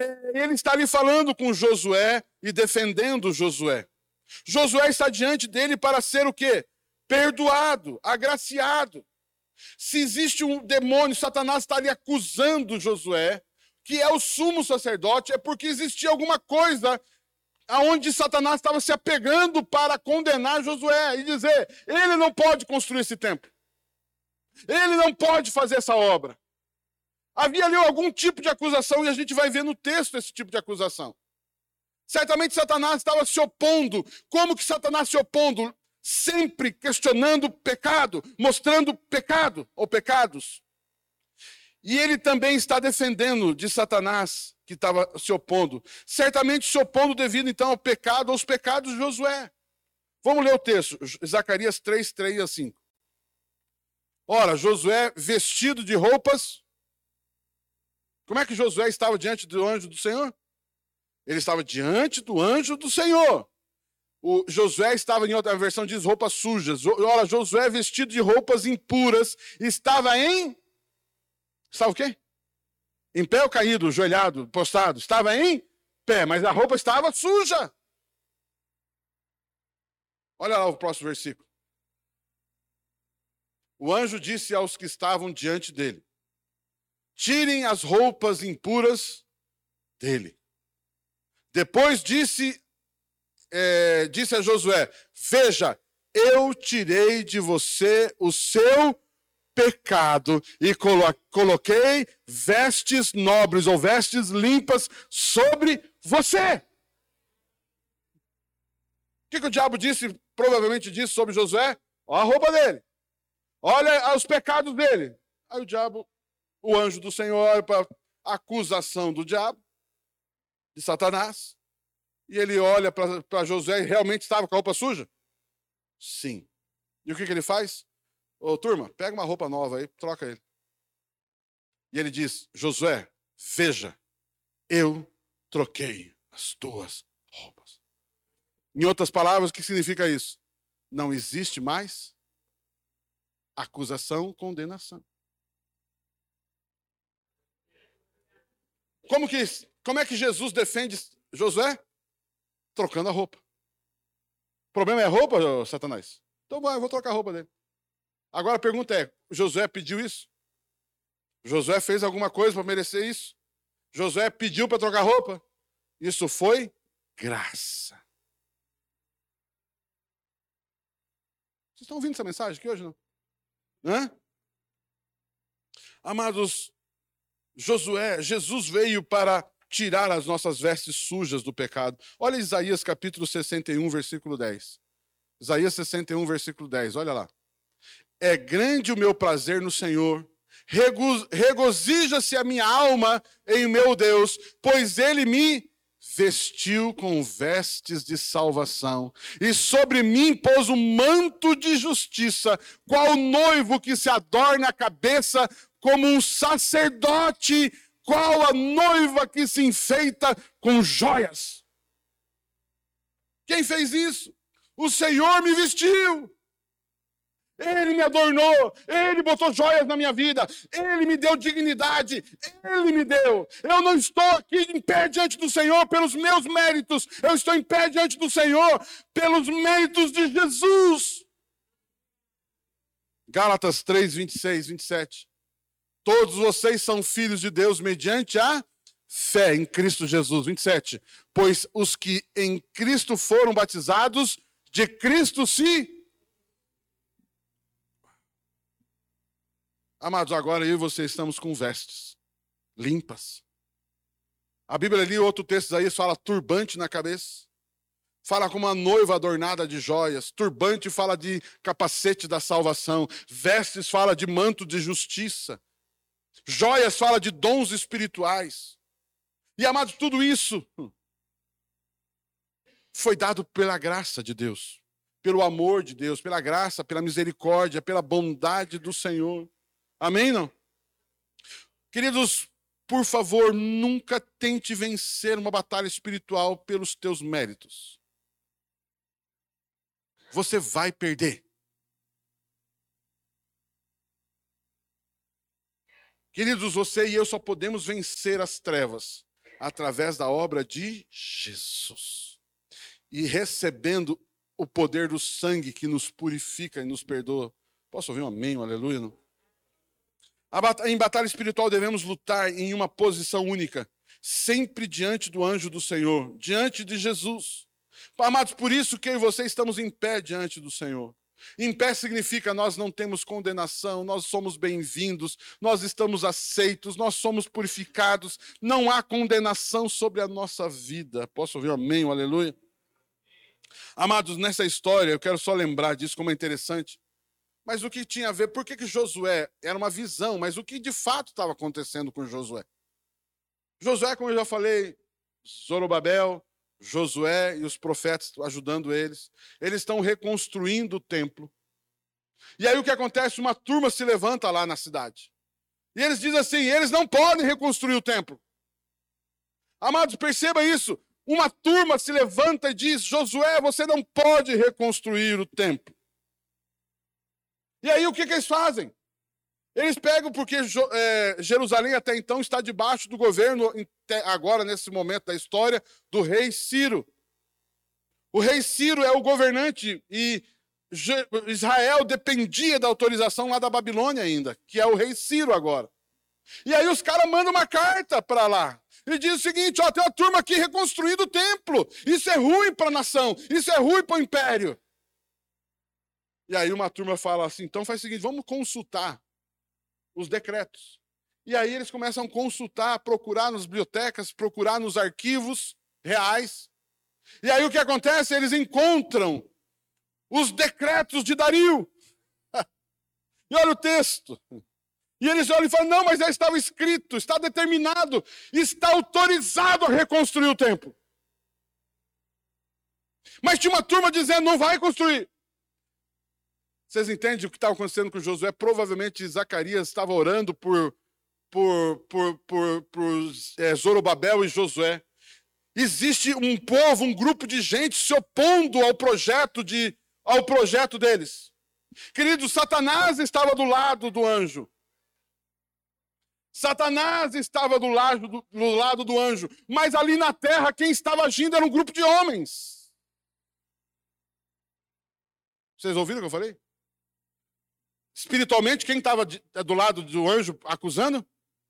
É, ele está ali falando com Josué e defendendo Josué. Josué está diante dele para ser o quê? Perdoado, agraciado. Se existe um demônio, Satanás está ali acusando Josué, que é o sumo sacerdote, é porque existia alguma coisa aonde Satanás estava se apegando para condenar Josué e dizer: ele não pode construir esse templo. Ele não pode fazer essa obra. Havia ali algum tipo de acusação, e a gente vai ver no texto esse tipo de acusação. Certamente Satanás estava se opondo. Como que Satanás se opondo? Sempre questionando o pecado, mostrando pecado ou pecados. E ele também está defendendo de Satanás, que estava se opondo. Certamente se opondo devido então ao pecado, aos pecados de Josué. Vamos ler o texto, Zacarias 3, 3 a 5. Ora, Josué vestido de roupas como é que Josué estava diante do anjo do Senhor? Ele estava diante do anjo do Senhor. O Josué estava em outra versão diz roupas sujas. Ora, Josué vestido de roupas impuras estava em Estava o quê? Em pé ou caído, joelhado, postado? Estava em pé, mas a roupa estava suja. Olha lá o próximo versículo. O anjo disse aos que estavam diante dele: tirem as roupas impuras dele. Depois disse, é, disse a Josué: Veja, eu tirei de você o seu pecado e colo coloquei vestes nobres ou vestes limpas sobre você. O que, que o diabo disse, provavelmente disse sobre Josué? Olha a roupa dele. Olha os pecados dele. Aí o diabo o anjo do Senhor para acusação do diabo, de Satanás, e ele olha para José e realmente estava com a roupa suja? Sim. E o que, que ele faz? Ô, turma, pega uma roupa nova aí, troca ele. E ele diz: Josué, veja, eu troquei as tuas roupas. Em outras palavras, o que significa isso? não existe mais acusação, condenação. Como que como é que Jesus defende Josué? Trocando a roupa. O problema é a roupa, Satanás? Então vai, eu vou trocar a roupa dele. Agora a pergunta é: Josué pediu isso? Josué fez alguma coisa para merecer isso? Josué pediu para trocar roupa? Isso foi graça. Vocês estão ouvindo essa mensagem aqui hoje, não? Hã? Amados, Josué, Jesus veio para tirar as nossas vestes sujas do pecado. Olha Isaías capítulo 61, versículo 10. Isaías 61, versículo 10, olha lá. É grande o meu prazer no Senhor, regozija-se a minha alma em meu Deus, pois ele me vestiu com vestes de salvação, e sobre mim pôs um manto de justiça, qual noivo que se adorna a cabeça como um sacerdote qual a noiva que se enfeita com joias. Quem fez isso? O Senhor me vestiu. Ele me adornou, Ele botou joias na minha vida, Ele me deu dignidade, Ele me deu. Eu não estou aqui em pé diante do Senhor pelos meus méritos, eu estou em pé diante do Senhor pelos méritos de Jesus. Gálatas 3, 26, 27. Todos vocês são filhos de Deus mediante a fé em Cristo Jesus. 27. Pois os que em Cristo foram batizados, de Cristo se. Amados, agora eu e você estamos com vestes limpas. A Bíblia ali, outro texto aí, fala turbante na cabeça. Fala como uma noiva adornada de joias. Turbante fala de capacete da salvação. Vestes fala de manto de justiça. Joias fala de dons espirituais. E amados, tudo isso foi dado pela graça de Deus, pelo amor de Deus, pela graça, pela misericórdia, pela bondade do Senhor. Amém, não? Queridos, por favor, nunca tente vencer uma batalha espiritual pelos teus méritos. Você vai perder. Queridos, você e eu só podemos vencer as trevas através da obra de Jesus. E recebendo o poder do sangue que nos purifica e nos perdoa. Posso ouvir um amém, um aleluia? Não? Em batalha espiritual devemos lutar em uma posição única, sempre diante do anjo do Senhor, diante de Jesus. Amados, por isso que eu e você estamos em pé diante do Senhor. Em pé significa nós não temos condenação, nós somos bem-vindos, nós estamos aceitos, nós somos purificados, não há condenação sobre a nossa vida. Posso ouvir amém, aleluia? Amados, nessa história, eu quero só lembrar disso como é interessante. Mas o que tinha a ver, por que, que Josué era uma visão, mas o que de fato estava acontecendo com Josué? Josué, como eu já falei, Zorobabel, Josué e os profetas ajudando eles. Eles estão reconstruindo o templo. E aí o que acontece? Uma turma se levanta lá na cidade. E eles dizem assim: eles não podem reconstruir o templo. Amados, perceba isso. Uma turma se levanta e diz: Josué, você não pode reconstruir o templo. E aí o que, que eles fazem? Eles pegam porque é, Jerusalém até então está debaixo do governo, agora nesse momento da história, do rei Ciro. O rei Ciro é o governante e Israel dependia da autorização lá da Babilônia ainda, que é o rei Ciro agora. E aí os caras mandam uma carta para lá. E diz o seguinte: ó, tem uma turma aqui reconstruindo o templo. Isso é ruim para a nação, isso é ruim para o império. E aí uma turma fala assim: então faz o seguinte, vamos consultar os decretos. E aí eles começam a consultar, procurar nas bibliotecas, procurar nos arquivos reais. E aí o que acontece? Eles encontram os decretos de Dario. E olha o texto. E eles olham e falam: não, mas já estava escrito, está determinado, está autorizado a reconstruir o templo. Mas tinha uma turma dizendo: não vai construir. Vocês entendem o que estava acontecendo com Josué? Provavelmente Zacarias estava orando por, por, por, por, por é, Zorobabel e Josué. Existe um povo, um grupo de gente se opondo ao projeto de ao projeto deles. Queridos, Satanás estava do lado do anjo. Satanás estava do lado do, do lado do anjo, mas ali na terra quem estava agindo era um grupo de homens. Vocês ouviram o que eu falei? Espiritualmente, quem estava do lado do anjo acusando?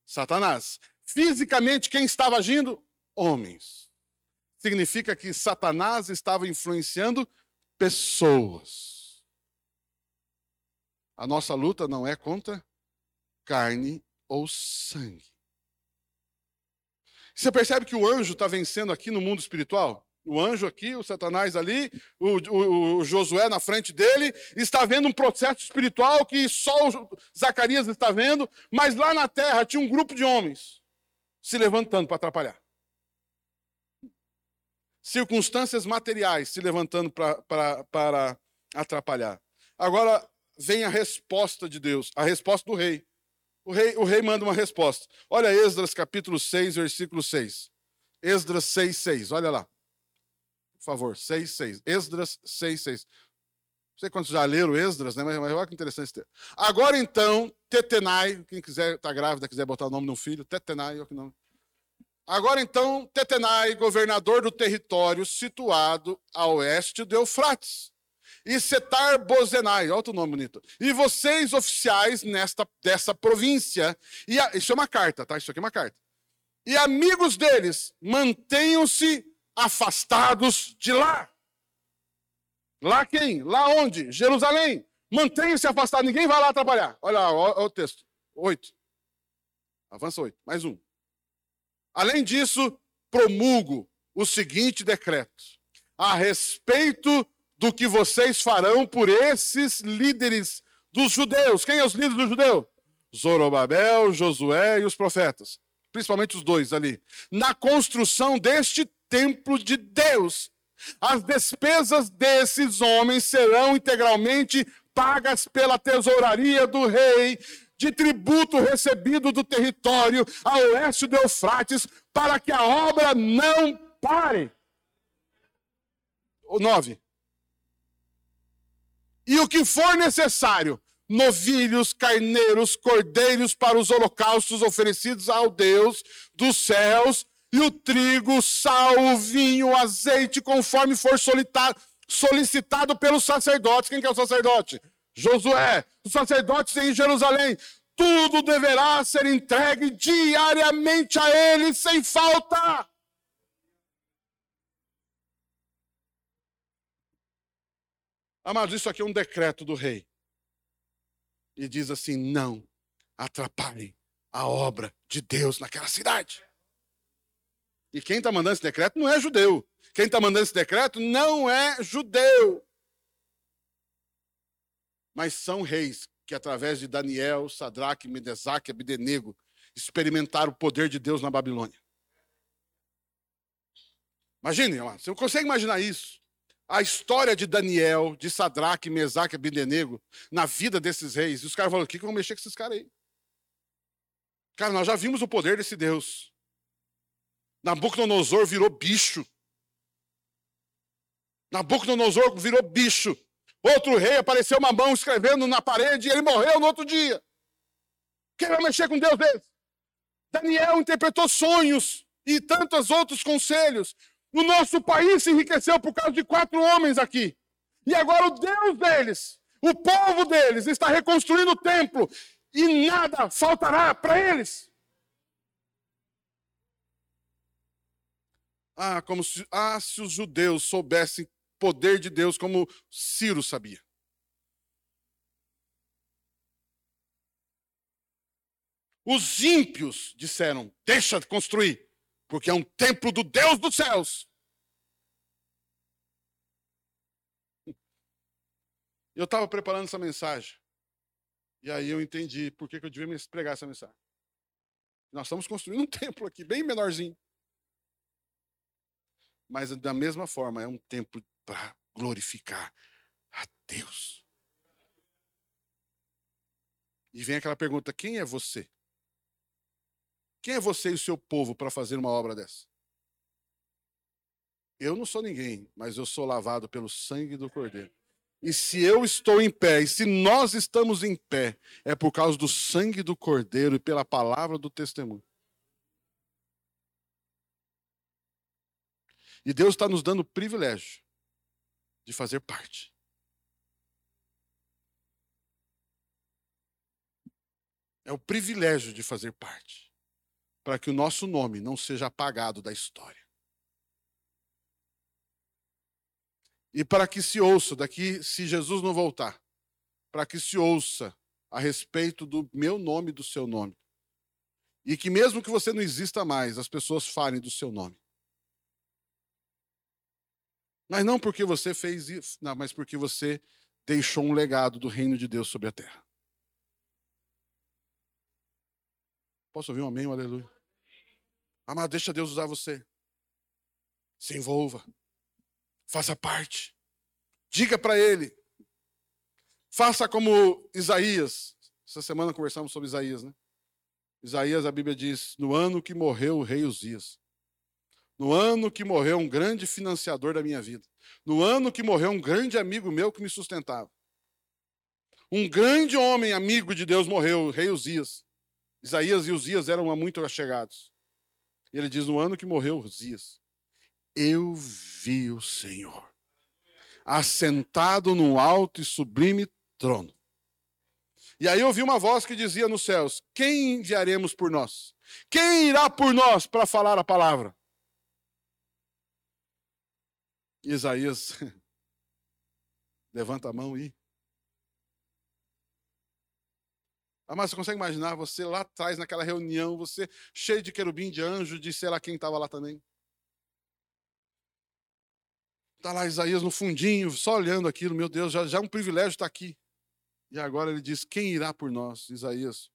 Satanás. Fisicamente, quem estava agindo? Homens. Significa que Satanás estava influenciando pessoas. A nossa luta não é contra carne ou sangue. Você percebe que o anjo está vencendo aqui no mundo espiritual? O anjo aqui, o Satanás ali, o, o, o, Josué na frente dele, está vendo um processo espiritual que só o Zacarias está vendo, mas lá na terra tinha um grupo de homens se levantando para atrapalhar. Circunstâncias materiais se levantando para atrapalhar. Agora vem a resposta de Deus, a resposta do rei. O rei, o rei manda uma resposta. Olha Esdras capítulo 6, versículo 6. Esdras 6, 6. Olha lá. Por favor, 6, 6. Esdras 6, 6. Não sei quantos já leram Esdras, né? Mas, mas olha que interessante. Agora então, Tetenai, quem quiser, está grávida, quiser botar o nome no filho, Tetenai, olha que nome. Agora então, Tetenai, governador do território situado a oeste do Eufrates e Setar Bozenai, olha outro nome bonito. E vocês, oficiais nesta, dessa província, e a, isso é uma carta, tá? Isso aqui é uma carta. E amigos deles, mantenham-se afastados de lá. Lá quem? Lá onde? Jerusalém. Mantenham-se afastados, ninguém vai lá atrapalhar. Olha lá, olha o texto. Oito. Avança oito. Mais um. Além disso, promulgo o seguinte decreto. A respeito do que vocês farão por esses líderes dos judeus. Quem é os líderes do judeu? Zorobabel, Josué e os profetas. Principalmente os dois ali. Na construção deste templo de Deus. As despesas desses homens serão integralmente pagas pela tesouraria do rei, de tributo recebido do território a oeste do Eufrates, para que a obra não pare. O nove e o que for necessário, novilhos, carneiros, cordeiros para os holocaustos oferecidos ao Deus dos céus, e o trigo, sal, o vinho, o azeite, conforme for solicitado pelos sacerdotes. Quem que é o sacerdote? Josué, os sacerdotes em Jerusalém. Tudo deverá ser entregue diariamente a ele, sem falta. Amados, isso aqui é um decreto do rei. E diz assim: não atrapalhem a obra de Deus naquela cidade. E quem está mandando esse decreto não é judeu. Quem está mandando esse decreto não é judeu. Mas são reis que, através de Daniel, Sadraque, e Abidenego, experimentaram o poder de Deus na Babilônia. Imagine, você consegue imaginar isso? a história de Daniel, de Sadraque, Mesaque Abdenego na vida desses reis. E os caras falaram: o que, que vão mexer com esses caras aí? Cara, nós já vimos o poder desse Deus. Nabucodonosor virou bicho. Nabucodonosor virou bicho. Outro rei apareceu uma mão escrevendo na parede e ele morreu no outro dia. Quem vai mexer com Deus desse? Daniel interpretou sonhos e tantos outros conselhos. O nosso país se enriqueceu por causa de quatro homens aqui. E agora o Deus deles, o povo deles, está reconstruindo o templo e nada faltará para eles. Ah, como se, ah, se os judeus soubessem poder de Deus como Ciro sabia. Os ímpios disseram: deixa de construir porque é um templo do Deus dos céus. Eu estava preparando essa mensagem. E aí eu entendi por que, eu devia me pregar essa mensagem. Nós estamos construindo um templo aqui, bem menorzinho. Mas da mesma forma, é um templo para glorificar a Deus. E vem aquela pergunta: quem é você? Quem é você e o seu povo para fazer uma obra dessa? Eu não sou ninguém, mas eu sou lavado pelo sangue do Cordeiro. E se eu estou em pé, e se nós estamos em pé, é por causa do sangue do Cordeiro e pela palavra do testemunho. E Deus está nos dando o privilégio de fazer parte. É o privilégio de fazer parte, para que o nosso nome não seja apagado da história. E para que se ouça daqui, se Jesus não voltar, para que se ouça a respeito do meu nome e do seu nome. E que mesmo que você não exista mais, as pessoas falem do seu nome. Mas não porque você fez isso, não, mas porque você deixou um legado do reino de Deus sobre a terra. Posso ouvir um amém, um aleluia? Amado, deixa Deus usar você. Se envolva. Faça parte. Diga para ele. Faça como Isaías. Essa semana conversamos sobre Isaías, né? Isaías, a Bíblia diz: no ano que morreu o rei Uzias, no ano que morreu um grande financiador da minha vida, no ano que morreu um grande amigo meu que me sustentava, um grande homem amigo de Deus morreu, o rei Uzias. Isaías e Uzias eram muito achegados. Ele diz: no ano que morreu Uzias, eu vi o Senhor assentado num alto e sublime trono. E aí eu ouvi uma voz que dizia nos céus: Quem enviaremos por nós? Quem irá por nós para falar a palavra? Isaías levanta a mão e. Mas você consegue imaginar você lá atrás, naquela reunião, você cheio de querubim, de anjo, de sei lá quem estava lá também? Está lá Isaías no fundinho, só olhando aquilo, meu Deus, já, já é um privilégio estar aqui. E agora ele diz: Quem irá por nós? Isaías.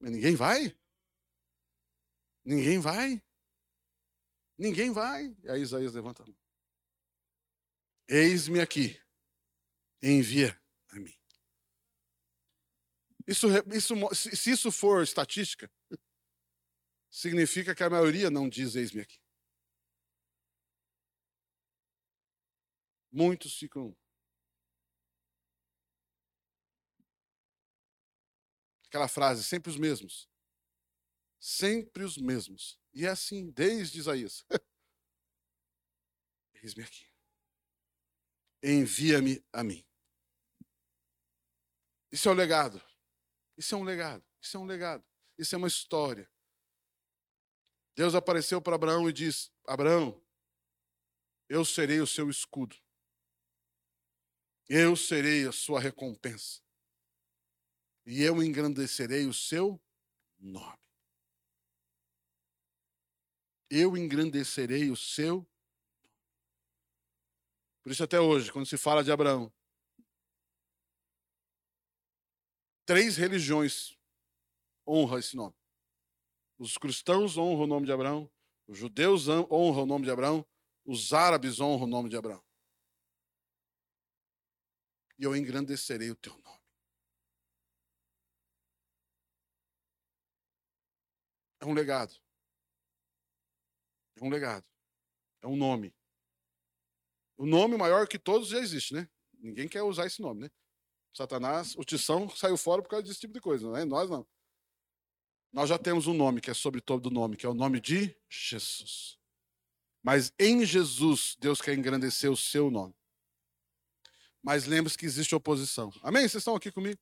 Mas ninguém vai? Ninguém vai? Ninguém vai. E aí Isaías levanta a mão. Eis-me aqui, envia a mim. Isso, isso, se isso for estatística, significa que a maioria não diz eis-me aqui. Muitos ficam. Aquela frase, sempre os mesmos. Sempre os mesmos. E é assim, desde Isaías. Eis-me aqui. Envia-me a mim. Isso é o legado. Isso é um legado. Isso é um legado. Isso é uma história. Deus apareceu para Abraão e disse: Abraão, eu serei o seu escudo. Eu serei a sua recompensa. E eu engrandecerei o seu nome. Eu engrandecerei o seu Por isso, até hoje, quando se fala de Abraão, três religiões honram esse nome. Os cristãos honram o nome de Abraão, os judeus honram o nome de Abraão, os árabes honram o nome de Abraão. E eu engrandecerei o teu nome. É um legado. É um legado. É um nome. O nome maior que todos já existe, né? Ninguém quer usar esse nome, né? Satanás, o Tição saiu fora por causa desse tipo de coisa, não é? Nós não. Nós já temos um nome que é sobre todo nome, que é o nome de Jesus. Mas em Jesus, Deus quer engrandecer o seu nome. Mas lembre-se que existe oposição. Amém? Vocês estão aqui comigo?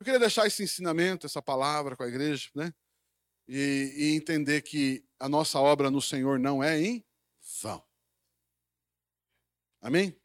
Eu queria deixar esse ensinamento, essa palavra com a igreja, né? E, e entender que a nossa obra no Senhor não é em vão. Amém?